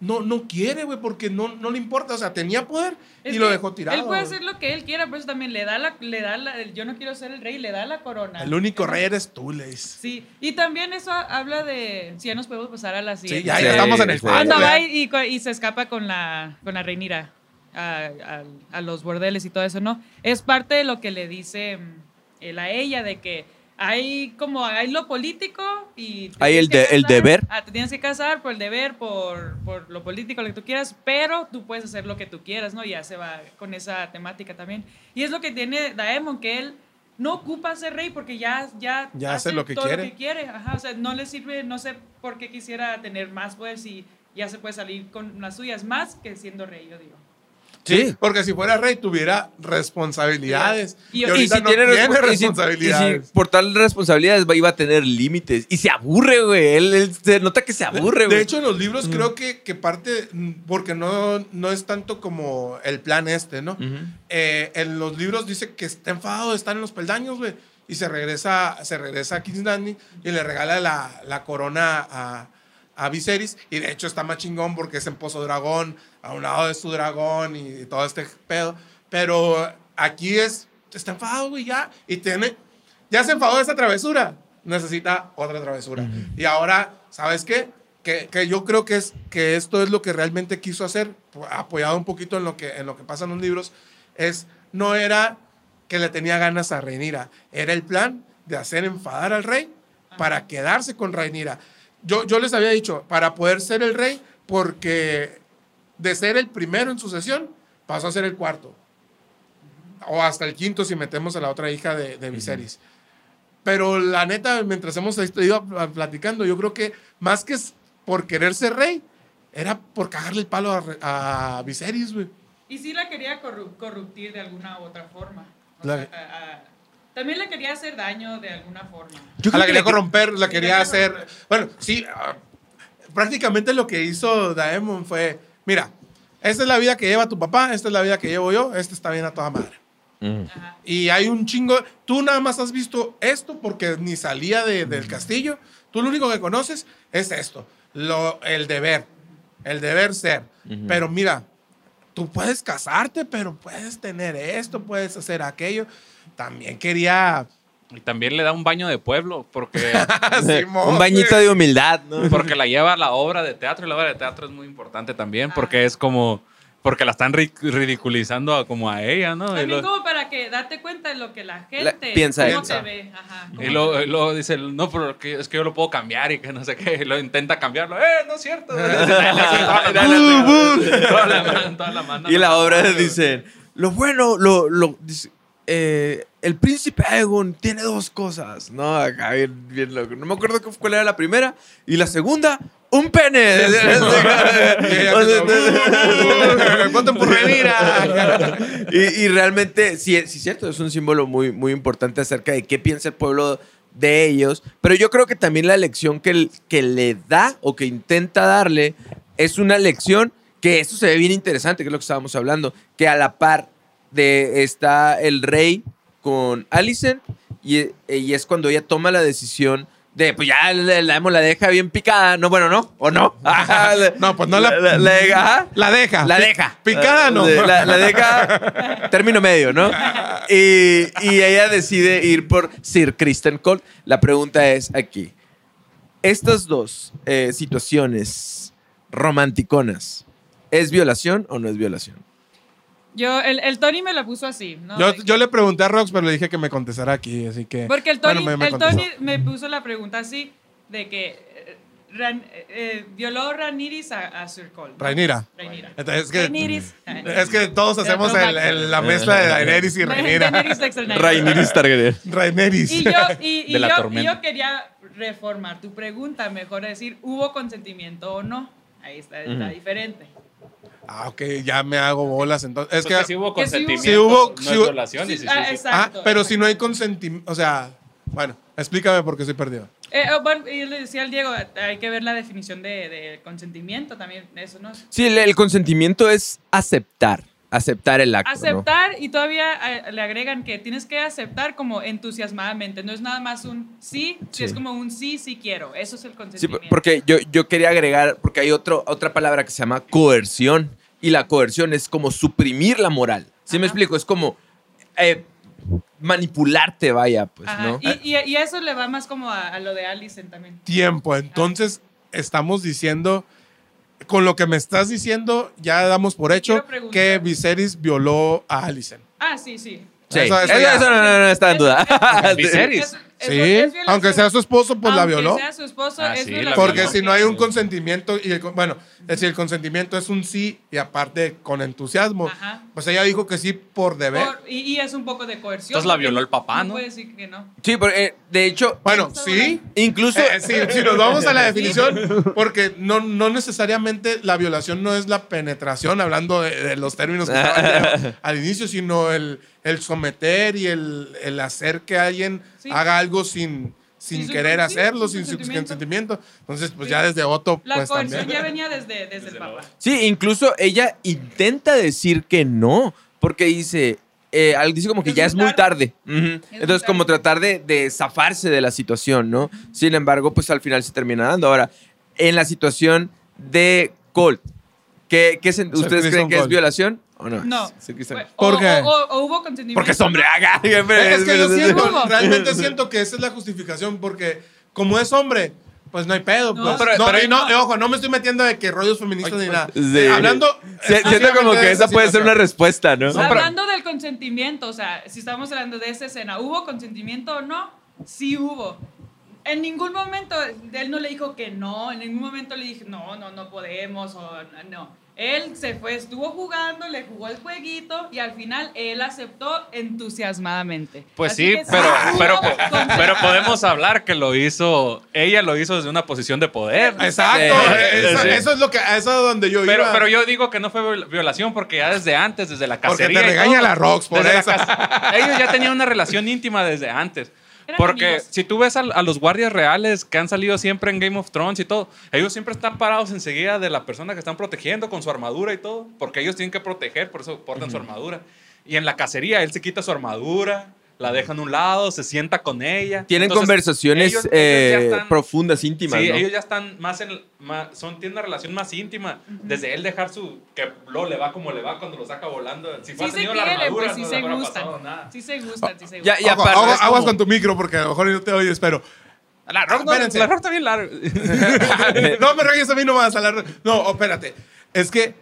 no, no quiere, güey, porque no, no le importa. O sea, tenía poder Es y lo dejó tirado. Él puede hacer lo que él quiera, pero eso también le da la, le da la, el yo no quiero ser el rey, le da la corona. El único rey eres tú, le dice. Sí, y también eso habla de, si ya nos podemos pasar a la siguiente. ya, ya ya estamos en el sí. Cuando va y, se escapa con la, con la reinira a, a- a los bordeles y todo eso, ¿no? Es parte de lo que le dice mm, él a ella, de que hay como, hay lo político y... Hay el de- el deber. Ah, te tienes que casar por el deber, por, por lo político, lo que tú quieras, pero tú puedes hacer lo que tú quieras, ¿no? Ya se va con esa temática también. Y es lo que tiene Daemon, que él no ocupa ser rey porque ya, ya, Ya hace lo que todo quiere. lo que quiere. Ajá, o sea, no le sirve, no sé por qué quisiera tener más poder si ya se puede salir con las suyas, más que siendo rey, yo digo. Sí. Porque si fuera rey tuviera responsabilidades. Y- Y, y ahorita si no tiene, tiene, respo- y si- responsabilidades. y si por tal responsabilidades iba a tener límites. Y se aburre, güey. Él, él se nota que se aburre, güey. De hecho, en los libros creo que, que parte, porque no, no es tanto como el plan este, ¿no? Eh, en los libros dice que está enfadado de estar en los peldaños, güey. Y se regresa, se regresa a King's Landing y le regala la, la corona a, a Viserys. Y de hecho está más chingón porque es en Pozo Dragón, a un lado de su dragón y, todo este pedo. Pero aquí es, está enfadado, güey, ya. Y tiene, ya se enfadó de esa travesura. necesita otra travesura. Y ahora, ¿sabes qué? Que, que yo creo que, es, que esto es lo que realmente quiso hacer, apoyado un poquito en lo que, en lo que pasa en los libros, es, no era que le tenía ganas a Reinira, era el plan de hacer enfadar al rey para quedarse con Reinira. Yo, yo les había dicho, para poder ser el rey, porque de ser el primero en sucesión, pasó a ser el cuarto. O hasta el quinto si metemos a la otra hija de, de Viserys. Pero la neta, mientras hemos ido platicando, yo creo que más que por querer ser rey, era por cagarle el palo a, a Viserys, güey. Y sí la quería corruptir de alguna u otra forma. También le quería hacer daño de alguna forma. Yo la quería corromper, la quería hacer... Bueno, sí, ah, prácticamente lo que hizo Daemon fue, mira, esta es la vida que lleva tu papá, esta es la vida que llevo yo, esta está bien a toda madre. Y hay un chingo. Tú nada más has visto esto porque ni salía del castillo. Tú lo único que conoces es esto: lo, el deber, el deber ser. Pero mira, tú puedes casarte, pero puedes tener esto, puedes hacer aquello. También quería y también le da un baño de pueblo, porque... un bañito de humildad, ¿no? Porque la lleva a la obra de teatro, y la obra de teatro es muy importante también, porque es como... Porque la están ridiculizando como a ella, ¿no? También como para que date cuenta de lo que la gente piensa. Cómo te ve. Ajá, y luego, dice, no, pero es que yo lo puedo cambiar y que no sé qué. Y lo intenta cambiarlo. ¡Eh, no es cierto! y la obra dice, lo bueno, lo... lo dice, eh, el príncipe Aegon tiene dos cosas, ¿no? Acá bien, loco. No me acuerdo cuál era la primera. Y la segunda, un pene. y, y realmente, sí, sí, cierto, es un símbolo muy, muy importante acerca de qué piensa el pueblo de ellos. Pero yo creo que también la lección que, que le da o que intenta darle es una lección que eso se ve bien interesante, que es lo que estábamos hablando, que a la par de está el rey con Alicent y, y, es cuando ella toma la decisión de, pues ya la, la, deja bien picada, no, bueno, no, o no. no, pues no la. La deja. La deja. Picada no. La, deja término medio, ¿no? Y, y, ella decide ir por Sir Kristen Cole. La pregunta es aquí, estas dos eh, situaciones romanticonas, ¿es violación o no es violación? Yo, el, el, Tony me lo puso así. ¿no? Yo, yo, le pregunté a Rox, pero le dije que me contestara aquí, así que... Porque el Tony, me, el Tony me puso la pregunta así, de que eh, eh, violó Raniris a, a Sir Cole. Rainira. Rainira. Entonces, es que, Es que todos hacemos el, la mezcla de Daenerys y Rainira. Rainiris Targaryen. Raineris. Y yo, y, y, yo, y yo quería reformar tu pregunta, mejor decir, ¿hubo consentimiento o no? Ahí está, está diferente. Ah, ok, ya me hago bolas. Entonces, es que, si hubo consentimiento, si hubo, no violación. Sí, sí, ah, exacto, ah, pero si no hay consentimiento, o sea, bueno, explícame por qué estoy perdido. Eh, oh, bueno, yo le decía al Diego, hay que ver la definición de, de consentimiento también, eso, ¿no? Sí, el, el consentimiento es aceptar aceptar el acto. Aceptar y todavía eh, le agregan que tienes que aceptar como entusiasmadamente. No es nada más un sí, sí. es como un sí, sí quiero. Eso es el consentimiento. Sí, porque yo, yo quería agregar, porque hay otro, otra palabra que se llama coerción. Y la coerción es como suprimir la moral. ¿Sí me explico? Es como eh, manipularte, vaya, pues, ¿no? Y, y, eso le va más como a, a lo de Alison también. Tiempo. Entonces, estamos diciendo con lo que me estás diciendo, ya damos por hecho que Viserys violó a Alicent. Ah, sí, sí. Sí. Eso, eso, no, no, no, está en duda. Viserys. Sí, aunque sea su esposo, pues la violó. Aunque sea su esposo, ah, es sí, Porque si no hay un consentimiento, y bueno, es decir, el consentimiento es un sí y aparte con entusiasmo. Pues ella dijo que sí por deber. y, es un poco de coerción. Entonces la violó el papá, ¿no? No puede decir que no. Sí, porque eh, de hecho. Bueno, sí. Incluso. Eh, si nos vamos a la definición, porque no, no necesariamente la violación no es la penetración, hablando de, los términos que al inicio, sino el, el someter y el, el hacer que alguien haga algo sin, sin querer hacerlo, sin su consentimiento. Entonces, pues ya desde Otto. La pues, coerción ya venía desde, desde, el papá. Sí, incluso ella intenta decir que no, porque dice. Eh, dice como que ya es muy tarde. Entonces, como tratar de, de, zafarse de la situación, ¿no? Sin embargo, pues al final se termina dando. Ahora, en la situación de Colt, ¿qué, qué ¿ustedes creen que es violación? ¿O no? No. Sí. Fue- ¿Por o, qué? O, o- o hubo consentimiento. Porque es hombre, haga. Es que yo siento, realmente siento que esa es la justificación, porque como es hombre, pues no hay pedo. No, pues. pero- No, pero- y no, y ojo, no me estoy metiendo de que rollos feministas ni nada. Sí. Hablando. Si- siento como que esa puede ser una respuesta. respuesta, ¿no? No, pero- Hablando del consentimiento, o sea, si estamos hablando de esa escena, ¿hubo consentimiento o no? Sí hubo. En ningún momento él no le dijo que no, en ningún momento le dije, no, no, no podemos, o no. Él se fue, estuvo jugando, le jugó el jueguito y al final él aceptó entusiasmadamente. Pues Así sí, pero, pero, podemos hablar que lo hizo, ella lo hizo desde una posición de poder. Exacto. Sí. Eso, Sí. eso es lo que, eso es donde yo Pero, iba. pero yo digo que no fue viol- violación porque ya desde antes, desde la Porque te cacería. regaña todo, la Rox por eso. ellos ya tenían una relación íntima desde antes. Porque amigos. si tú ves a, a los guardias reales que han salido siempre en Game of Thrones y todo, ellos siempre están parados enseguida de la persona que están protegiendo con su armadura y todo, porque ellos tienen que proteger, por eso portan su armadura. Y en la cacería, él se quita su armadura, la deja en un lado, se sienta con ella. Tienen Entonces, conversaciones ellos- eh, están- profundas, íntimas, Sí, ¿no? ellos ya están más en. Más, son, tienen una relación más íntima. Desde él dejar su. Que lo le va como le va cuando lo saca volando. Si Sí se tenido la armadura, pues sí no se gustan. pasado nada. Sí se gustan, sí se Ya- gustan. aguas como- con tu micro porque a lo mejor no te oyes, pero. La rock, no, Espérense. la rock está bien larga. no me rayes a mí nomás. A la... No, espérate. Es que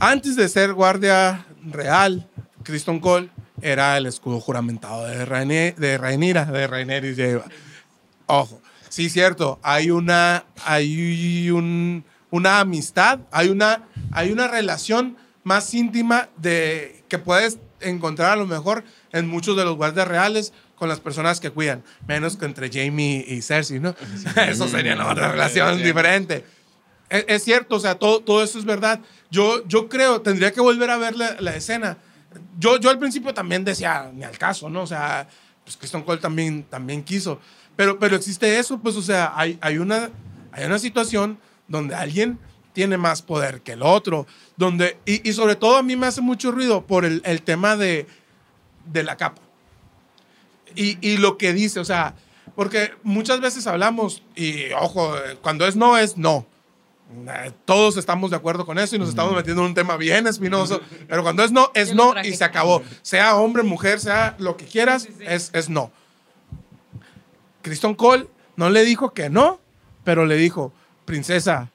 antes de ser guardia real, Kristen Cole era el escudo juramentado de, Raine- de Rhaenyra, de Rhaenyra Eva. Ojo, sí, cierto. Hay una, hay un, una amistad, hay una, hay una relación más íntima de que puedes encontrar a lo mejor en muchos de los guardias reales con las personas que cuidan, menos que entre Jamie y Cersei, ¿no? Eso sería una otra relación Sí. diferente. Es, es cierto, o sea, todo, todo eso es verdad. Yo, yo creo, tendría que volver a ver la, la escena. Yo, yo al principio también decía, ni al caso, ¿no? O sea, pues Kristen Cole también, también quiso. Pero, pero existe eso, pues, o sea, hay, hay, una, hay una situación donde alguien tiene más poder que el otro, donde, y, y sobre todo a mí me hace mucho ruido por el, el tema de, de la capa. Y, y lo que dice, o sea, porque muchas veces hablamos, y ojo, cuando es no, es no. Eh, Todos estamos de acuerdo con eso y nos estamos metiendo en un tema bien espinoso, pero cuando es no, es no y se acabó. Sea hombre, mujer, sea lo que quieras, Sí, sí, sí. Es, es no. Kristen Cole no le dijo que no, pero le dijo, princesa,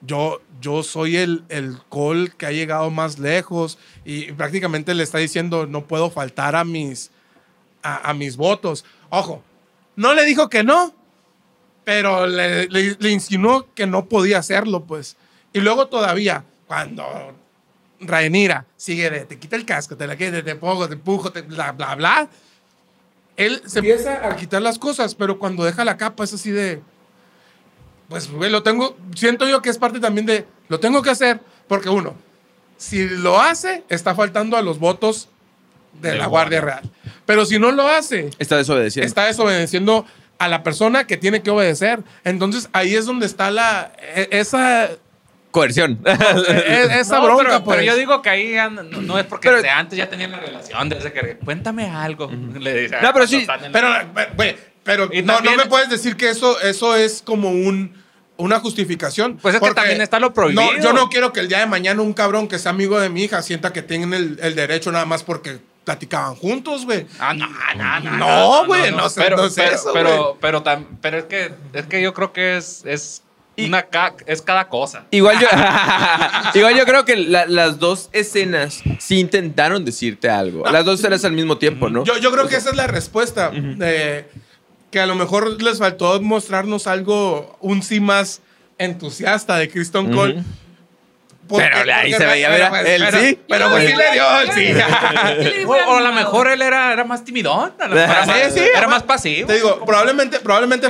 yo, yo soy el, el Cole que ha llegado más lejos y prácticamente le está diciendo, no puedo faltar a mis, a, a mis votos. Ojo, no le dijo que no, pero le, le- le insinuó que no podía hacerlo, pues. Y luego todavía, cuando Rhaenyra sigue de, te quita el casco, te la quita, te pongo, te empujo, te bla, bla, bla, él se empieza a quitar las cosas, pero cuando deja la capa es así de, pues, güey, lo tengo, siento yo que es parte también de, lo tengo que hacer, porque uno, si lo hace, está faltando a los votos de, De la la Guardia Real. Pero si no lo hace, Está desobedeciendo. está desobedeciendo a la persona que tiene que obedecer. Entonces ahí es donde está la e- esa Coerción. e- esa No, bronca pero, pues. pero yo digo que ahí no, no es porque Pero- desde antes ya tenían la relación, desde que cuéntame algo. Le dice, No, pero cuando sí, pero pero, güey, pero no, también- no me puedes decir que eso eso es como un una justificación. Pues es que también está lo prohibido. No, yo no quiero que el día de mañana un cabrón que sea amigo de mi hija sienta que tienen el, el derecho nada más porque platicaban juntos, güey. Ah, no, no, no. No, güey, no sé, pero, no sé pero, eso, pero, pero, pero es que es que yo creo que es, es una ca- es cada cosa. Igual yo, igual yo creo que la- las dos escenas sí intentaron decirte algo. Las dos escenas al mismo tiempo, ¿no? Yo, yo creo que esa es la respuesta. eh, que a lo mejor les faltó mostrarnos algo, un sí más entusiasta de Kristen Cole. Ujú. Porque- Pero ahí se veía, mira, pues, él pero- sí. Pero pues sí le dio el sí. O, a lo mejor él era, era más timidón. Era, Sí, más, sí, era ajá. más pasivo. Te digo, probablemente, probablemente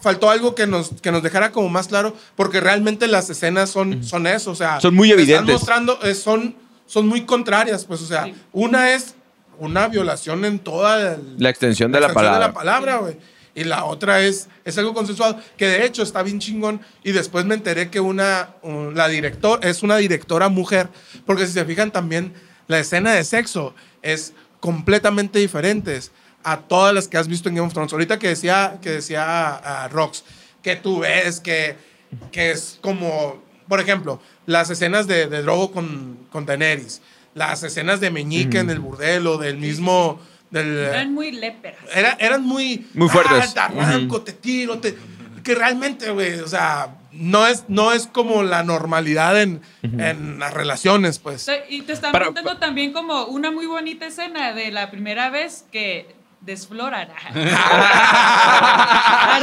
faltó, algo que nos, que nos dejara como más claro, porque realmente las escenas son, son eso, o sea, Son muy te están evidentes. mostrando, eh, son, son muy contrarias, pues, o sea, Sí. una es una violación en toda el- La extensión de la extensión palabra. de la palabra, güey. Y la otra es, es algo consensuado, que de hecho está bien chingón. Y después me enteré que una, un- la director, es una directora mujer, porque si se fijan también, la escena de sexo es completamente diferente a todas las que has visto en Game of Thrones. Ahorita que decía, que decía a Rox, que tú ves que, que es como, por ejemplo, las escenas de, de Drogo con, con Daenerys, las escenas de Meñique en el burdel o del mismo... Del, Eran muy léperas. era- eran muy... Muy fuertes. "Ah, te arranco, te tiro, te... Que realmente, güey, o sea, no es, no es como la normalidad en, en las relaciones, pues. Y te están Pero- contando también como una muy bonita escena de la primera vez que desfloran a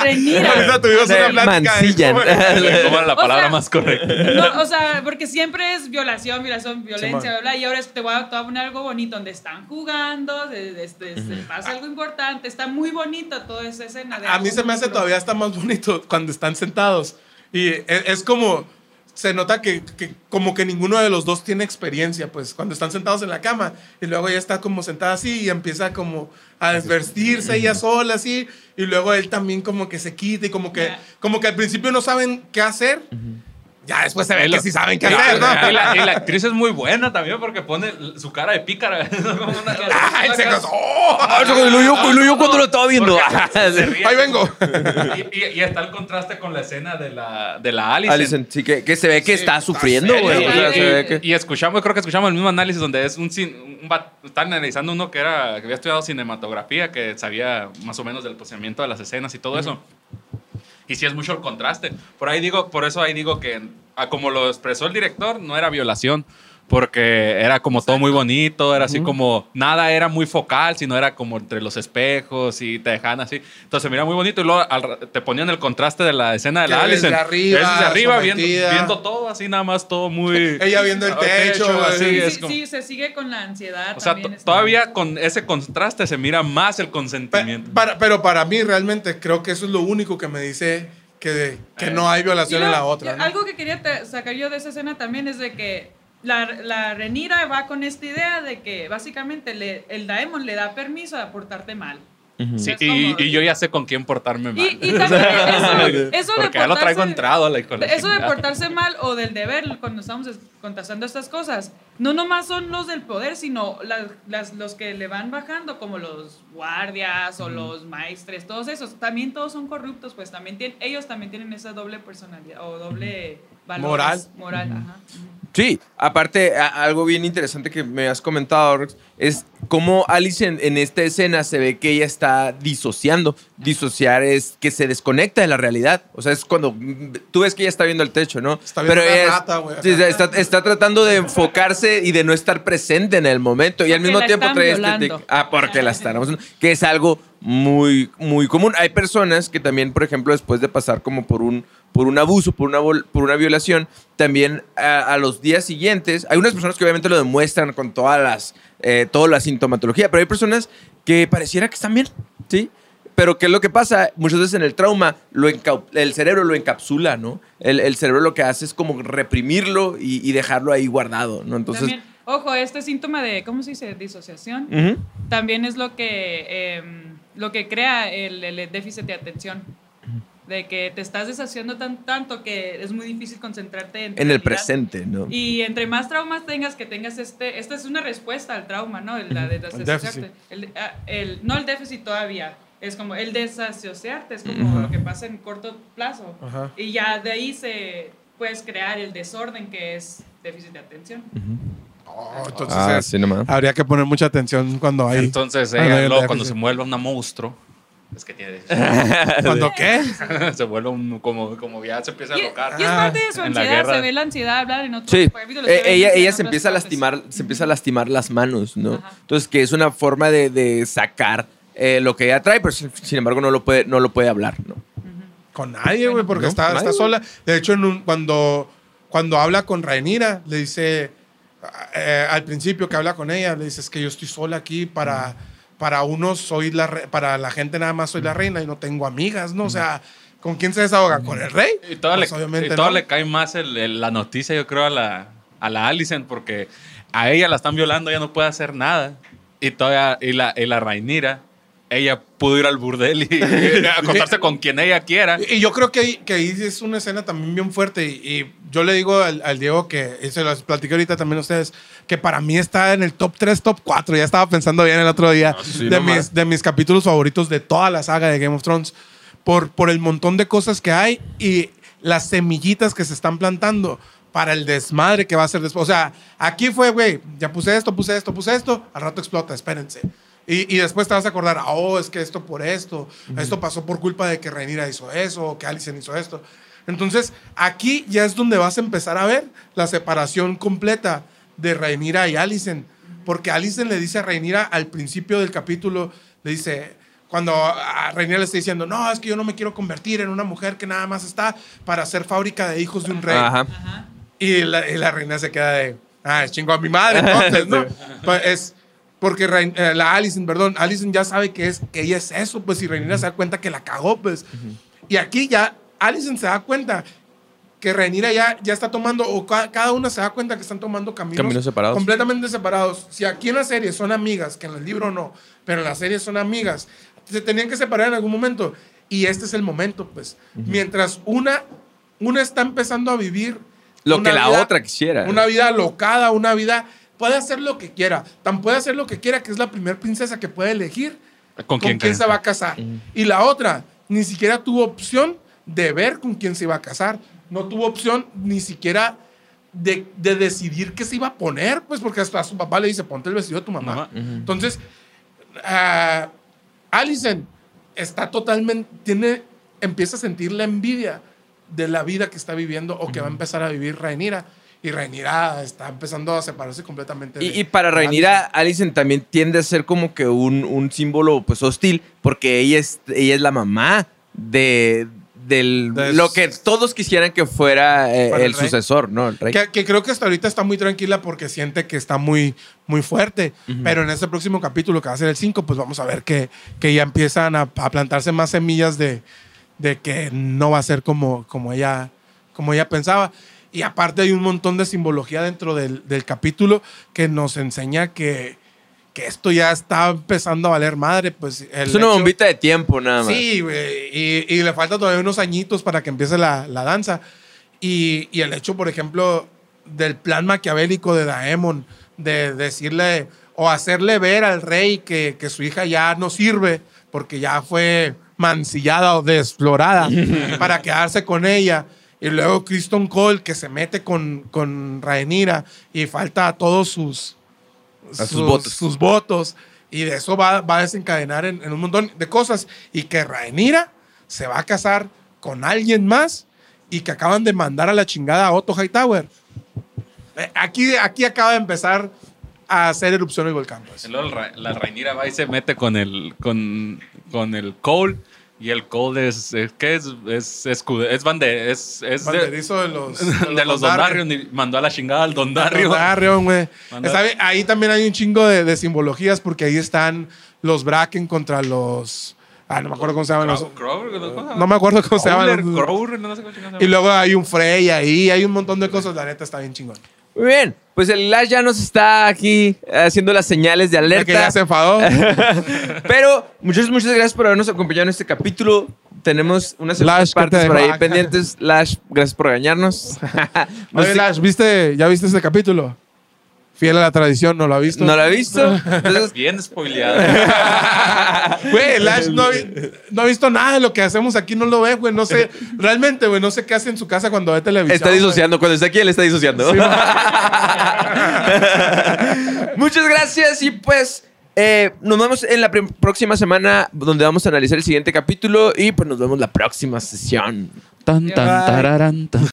Renira. Ahorita tuvimos De una plática de mancillan. cómo- ¿Cómo era la O palabra sea, más correcta? No, o sea, porque siempre es violación, violación, violencia, Simón. bla, bla, y ahora es que te voy, a, te voy a poner algo bonito donde están jugando, de- de- este, se pasa algo importante, está muy bonita toda esa escena. de A mí se me hace todavía está más bonito cuando están sentados. Y es, es como, se nota que, que como que ninguno de los dos tiene experiencia, pues cuando están sentados en la cama y luego ella está como sentada así y empieza como a desvestirse ella sola así y luego él también como que se quita y como que, como que al principio no saben qué hacer. Ya después se ve Y que sí saben qué hacer, ¿no? Y la, y la actriz es muy buena también porque pone su cara de pícara. Como una- Ay, se. ¡Oh! Ah, lo yo, y lo yo cuando lo estaba viendo. Ríe. Ahí vengo. Y, está el contraste con la escena de la, de la Alice. Alison, sí, que, que se ve que Sí, está está sufriendo, güey. O sea, güey. se ve que... Y escuchamos, creo que escuchamos el mismo análisis donde es un, un va- están analizando uno que era que había estudiado cinematografía, que sabía más o menos del procedimiento de las escenas y todo eso. Y sí es mucho el contraste. Por ahí digo, por eso ahí digo que ah, como lo expresó el director, no era violación. Porque era como todo muy bonito, era así como, nada era muy focal, sino era como entre los espejos y te dejaban así. Entonces mira muy bonito y luego al te ponían el contraste de la escena de la desde Alice. arriba, desde arriba viendo, todo así, nada más todo muy... Ella viendo el techo, así. Sí, es sí, como- sí, se sigue con la ansiedad. o sea, está- todavía con ese contraste se mira más el consentimiento. para, pero para mí realmente creo que eso es lo único que me dice que, que Eh. no hay violación en la otra. yo- ¿no? Algo que quería sacar yo de esa escena también es de que la, la Renira va con esta idea de que básicamente le- el Daemon le da permiso de portarte mal. Sí, y, yo ya sé con quién portarme mal. Y, y también eso, eso de Porque ya lo traigo portarse- entrado Eso de portarse mal o del deber cuando estamos es- contrastando estas cosas, no nomás son los del poder, sino las, las- los que le van bajando, como los guardias o los maestres, todos esos, también todos son corruptos, pues también tienen, ellos también tienen esa doble personalidad o doble valores, Moral. Moral, ajá. Sí, aparte, algo bien interesante que me has comentado, Rex, es cómo Alice en, en esta escena se ve que ella está disociando. Disociar es que se desconecta de la realidad. O sea, es cuando tú ves que ella está viendo el techo, ¿no? Está viendo una ella rata, güey, está, está tratando de enfocarse y de no estar presente en el momento. Y al mismo tiempo trae este tic- Ah, porque la están Que es algo muy, muy común. Hay personas que también, por ejemplo, después de pasar como por un, por un abuso, por una, por una violación, también a, a los días siguientes, hay unas personas que obviamente lo demuestran con todas las, eh, toda la sintomatología, pero hay personas que pareciera que están bien, ¿sí? Pero ¿qué es lo que pasa? Muchas veces en el trauma lo el cerebro lo encapsula, ¿no? El, el cerebro lo que hace es como reprimirlo y, y dejarlo ahí guardado, ¿no? Entonces... También, ojo, este síntoma de, ¿cómo se dice? Disociación, también es lo que, em, lo que crea el, el déficit de atención. De que te estás deshaciendo tan, tanto que es muy difícil concentrarte en, En el presente, ¿no? Y entre más traumas tengas, que tengas este, esta es una respuesta al trauma, ¿no? El, la de desasociarte. El, ah, el- no el déficit todavía, es como el desasociarte, es como lo que pasa en corto plazo. Ajá. Y ya de ahí se puedes crear el desorden que es déficit de atención. Oh, entonces Ah, es- sí, nomás. habría que poner mucha atención cuando hay. Entonces, cuando hay el luego cuando se vuelve una monstruo, es que tiene. ¿Cuando qué? se vuelve un. Como, como ya se empieza a Y, locar. y es parte de su En la ansiedad, guerra. se ve la ansiedad hablar en otros Sí, se Eh, ella, ella se empieza a partes. lastimar, se empieza a lastimar las manos, ¿no? Ajá. Entonces, que es una forma de, de sacar eh, lo que ella trae, pero sin sin embargo no lo puede, no lo puede hablar, ¿no? Con nadie, güey, porque no, está, nadie, está sola. De hecho, en un- cuando, cuando habla con Rhaenyra, le dice, eh, al principio que habla con ella, le dice, es que yo estoy sola aquí para, para unos soy la re- para la gente nada más soy la reina y no tengo amigas, ¿no? O sea, ¿con quién se desahoga? ¿Con el rey? Y todo, Pues, le, obviamente y todo no. le cae más el- el- la noticia, yo creo, a la, a la Alicent, porque a ella la están violando, ella no puede hacer nada. Y todavía, y la, y la Rhaenyra, ella pudo ir al burdel y, y acostarse con quien ella quiera. Y yo creo que, ahí- que ahí es una escena también bien fuerte. Y, y yo le digo al, al Diego que, y se los platiqué ahorita también a ustedes, que para mí está en el top 3, top 4. Ya estaba pensando bien el otro día sí, de, no mis, de mis capítulos favoritos de toda la saga de Game of Thrones. Por, por el montón de cosas que hay y, las semillitas que se están plantando para el desmadre que va a ser después. O sea, aquí fue, güey, ya puse esto, puse esto, puse esto, al rato explota, espérense. Y, y después te vas a acordar, oh, es que esto por esto, esto pasó por culpa de que Rhaenyra hizo eso, o que Alicent hizo esto. Entonces, aquí ya es donde vas a empezar a ver la separación completa de Rhaenyra y Alicent. Porque Alicent le dice a Rhaenyra al principio del capítulo, le dice, cuando a Rhaenyra le está diciendo, no, es que yo no me quiero convertir en una mujer que nada más está para ser fábrica de hijos de un rey. Ajá. Ajá. Y la, y la reina se queda de, ah, es chingo a mi madre, entonces, ¿no? Pues es porque Rein- eh, la Alison, perdón, Alison ya sabe que, es, que ella es eso, pues, y Rhaenyra se da cuenta que la cagó, pues. Y aquí ya Alison se da cuenta que Rhaenyra ya, ya está tomando, o ca- cada una se da cuenta que están tomando caminos, Caminos separados. completamente separados. Si aquí en la serie son amigas, que en el libro no, pero en la serie son amigas, se tenían que separar en algún momento. Y este es el momento, pues. Mientras una, una está empezando a vivir Lo que la vida- otra quisiera. Una vida locada, una vida. Puede hacer lo que quiera. Tan puede hacer lo que quiera que es la primera princesa que puede elegir ¿Con quién creen? se va a casar. Y la otra, ni siquiera tuvo opción de ver con quién se iba a casar. No tuvo opción ni siquiera de, de decidir qué se iba a poner, pues porque hasta su papá le dice, ponte el vestido de tu mamá. Mamá. Entonces, Alison está totalmente, tiene, empieza a sentir la envidia de la vida que está viviendo o que va a empezar a vivir Rhaenyra. Y Rhaenyra está empezando a separarse completamente. de- Y, y para Rhaenyra, Alicent también tiende a ser como que un, un símbolo pues hostil, porque ella es, ella es la mamá de, del, De- lo que todos quisieran que fuera eh, el el sucesor, ¿no? El rey. Que, que creo que hasta ahorita está muy tranquila porque siente que está muy, muy fuerte. Pero en este próximo capítulo, que va a ser el 5, pues vamos a ver que, que ya empiezan a, a plantarse más semillas de, de que no va a ser como, como, ella, como ella pensaba. Y aparte hay un montón de simbología dentro del, del capítulo que nos enseña que, que esto ya está empezando a valer madre. Pues el es una hecho- bombita de tiempo nada más. Sí. Y, y le falta todavía unos añitos para que empiece la, la danza. Y, y el hecho, por ejemplo, del plan maquiavélico de Daemon, de decirle o hacerle ver al rey que, que su hija ya no sirve porque ya fue mancillada o desflorada para quedarse con ella. Y luego Kristen Cole que se mete con, con Rhaenyra y falta a todos sus, A sus votos. sus votos. Y de eso va, va a desencadenar en, en un montón de cosas. Y que Rhaenyra se va a casar con alguien más y que acaban de mandar a la chingada a Otto Hightower. Eh, Aquí, aquí acaba de empezar a hacer erupción el volcán. pues. La Rhaenyra va y se mete con el, con, con el Cole. Y el Cole es, es- ¿qué es? Es, escudo- es, bande, es, es de, Banderizo de los, de los Dondarrion. Y mandó a la chingada al Dondarrion. Dondarrion, güey. Manda- Está bien, Ahí también hay un chingo de, de simbologías porque ahí están los Bracken contra los... Ah, no me acuerdo cómo se llaman los... Crow- Crow-. No me acuerdo cómo se llaman. Crowler, no sé cómo chingados se Y luego hay un Frey ahí, hay un montón de cosas. La neta está bien chingón. Muy bien, pues el Lash ya nos está aquí haciendo las señales de El que ya alerta. se enfadó. Pero muchas, muchas gracias por habernos acompañado en este capítulo. Tenemos unas Lash, ¿qué partes te por ahí dejó? pendientes. Lash, gracias por regañarnos. No Oye, Lash, ¿viste, ¿ya viste ese capítulo? Fiel a la tradición, ¿no lo ha visto? ¿No lo ha visto? Entonces, Bien spoileado. Güey, Lash no, no ha visto nada de lo que hacemos aquí, no lo ve, güey. No sé, realmente, güey, no sé qué hace en su casa cuando ve televisión. está disociando. Cuando está aquí, él está disociando. Sí, Muchas gracias y pues eh, nos vemos en la próxima semana donde vamos a analizar el siguiente capítulo y pues nos vemos la próxima sesión. Tan, tan, tararán, tan.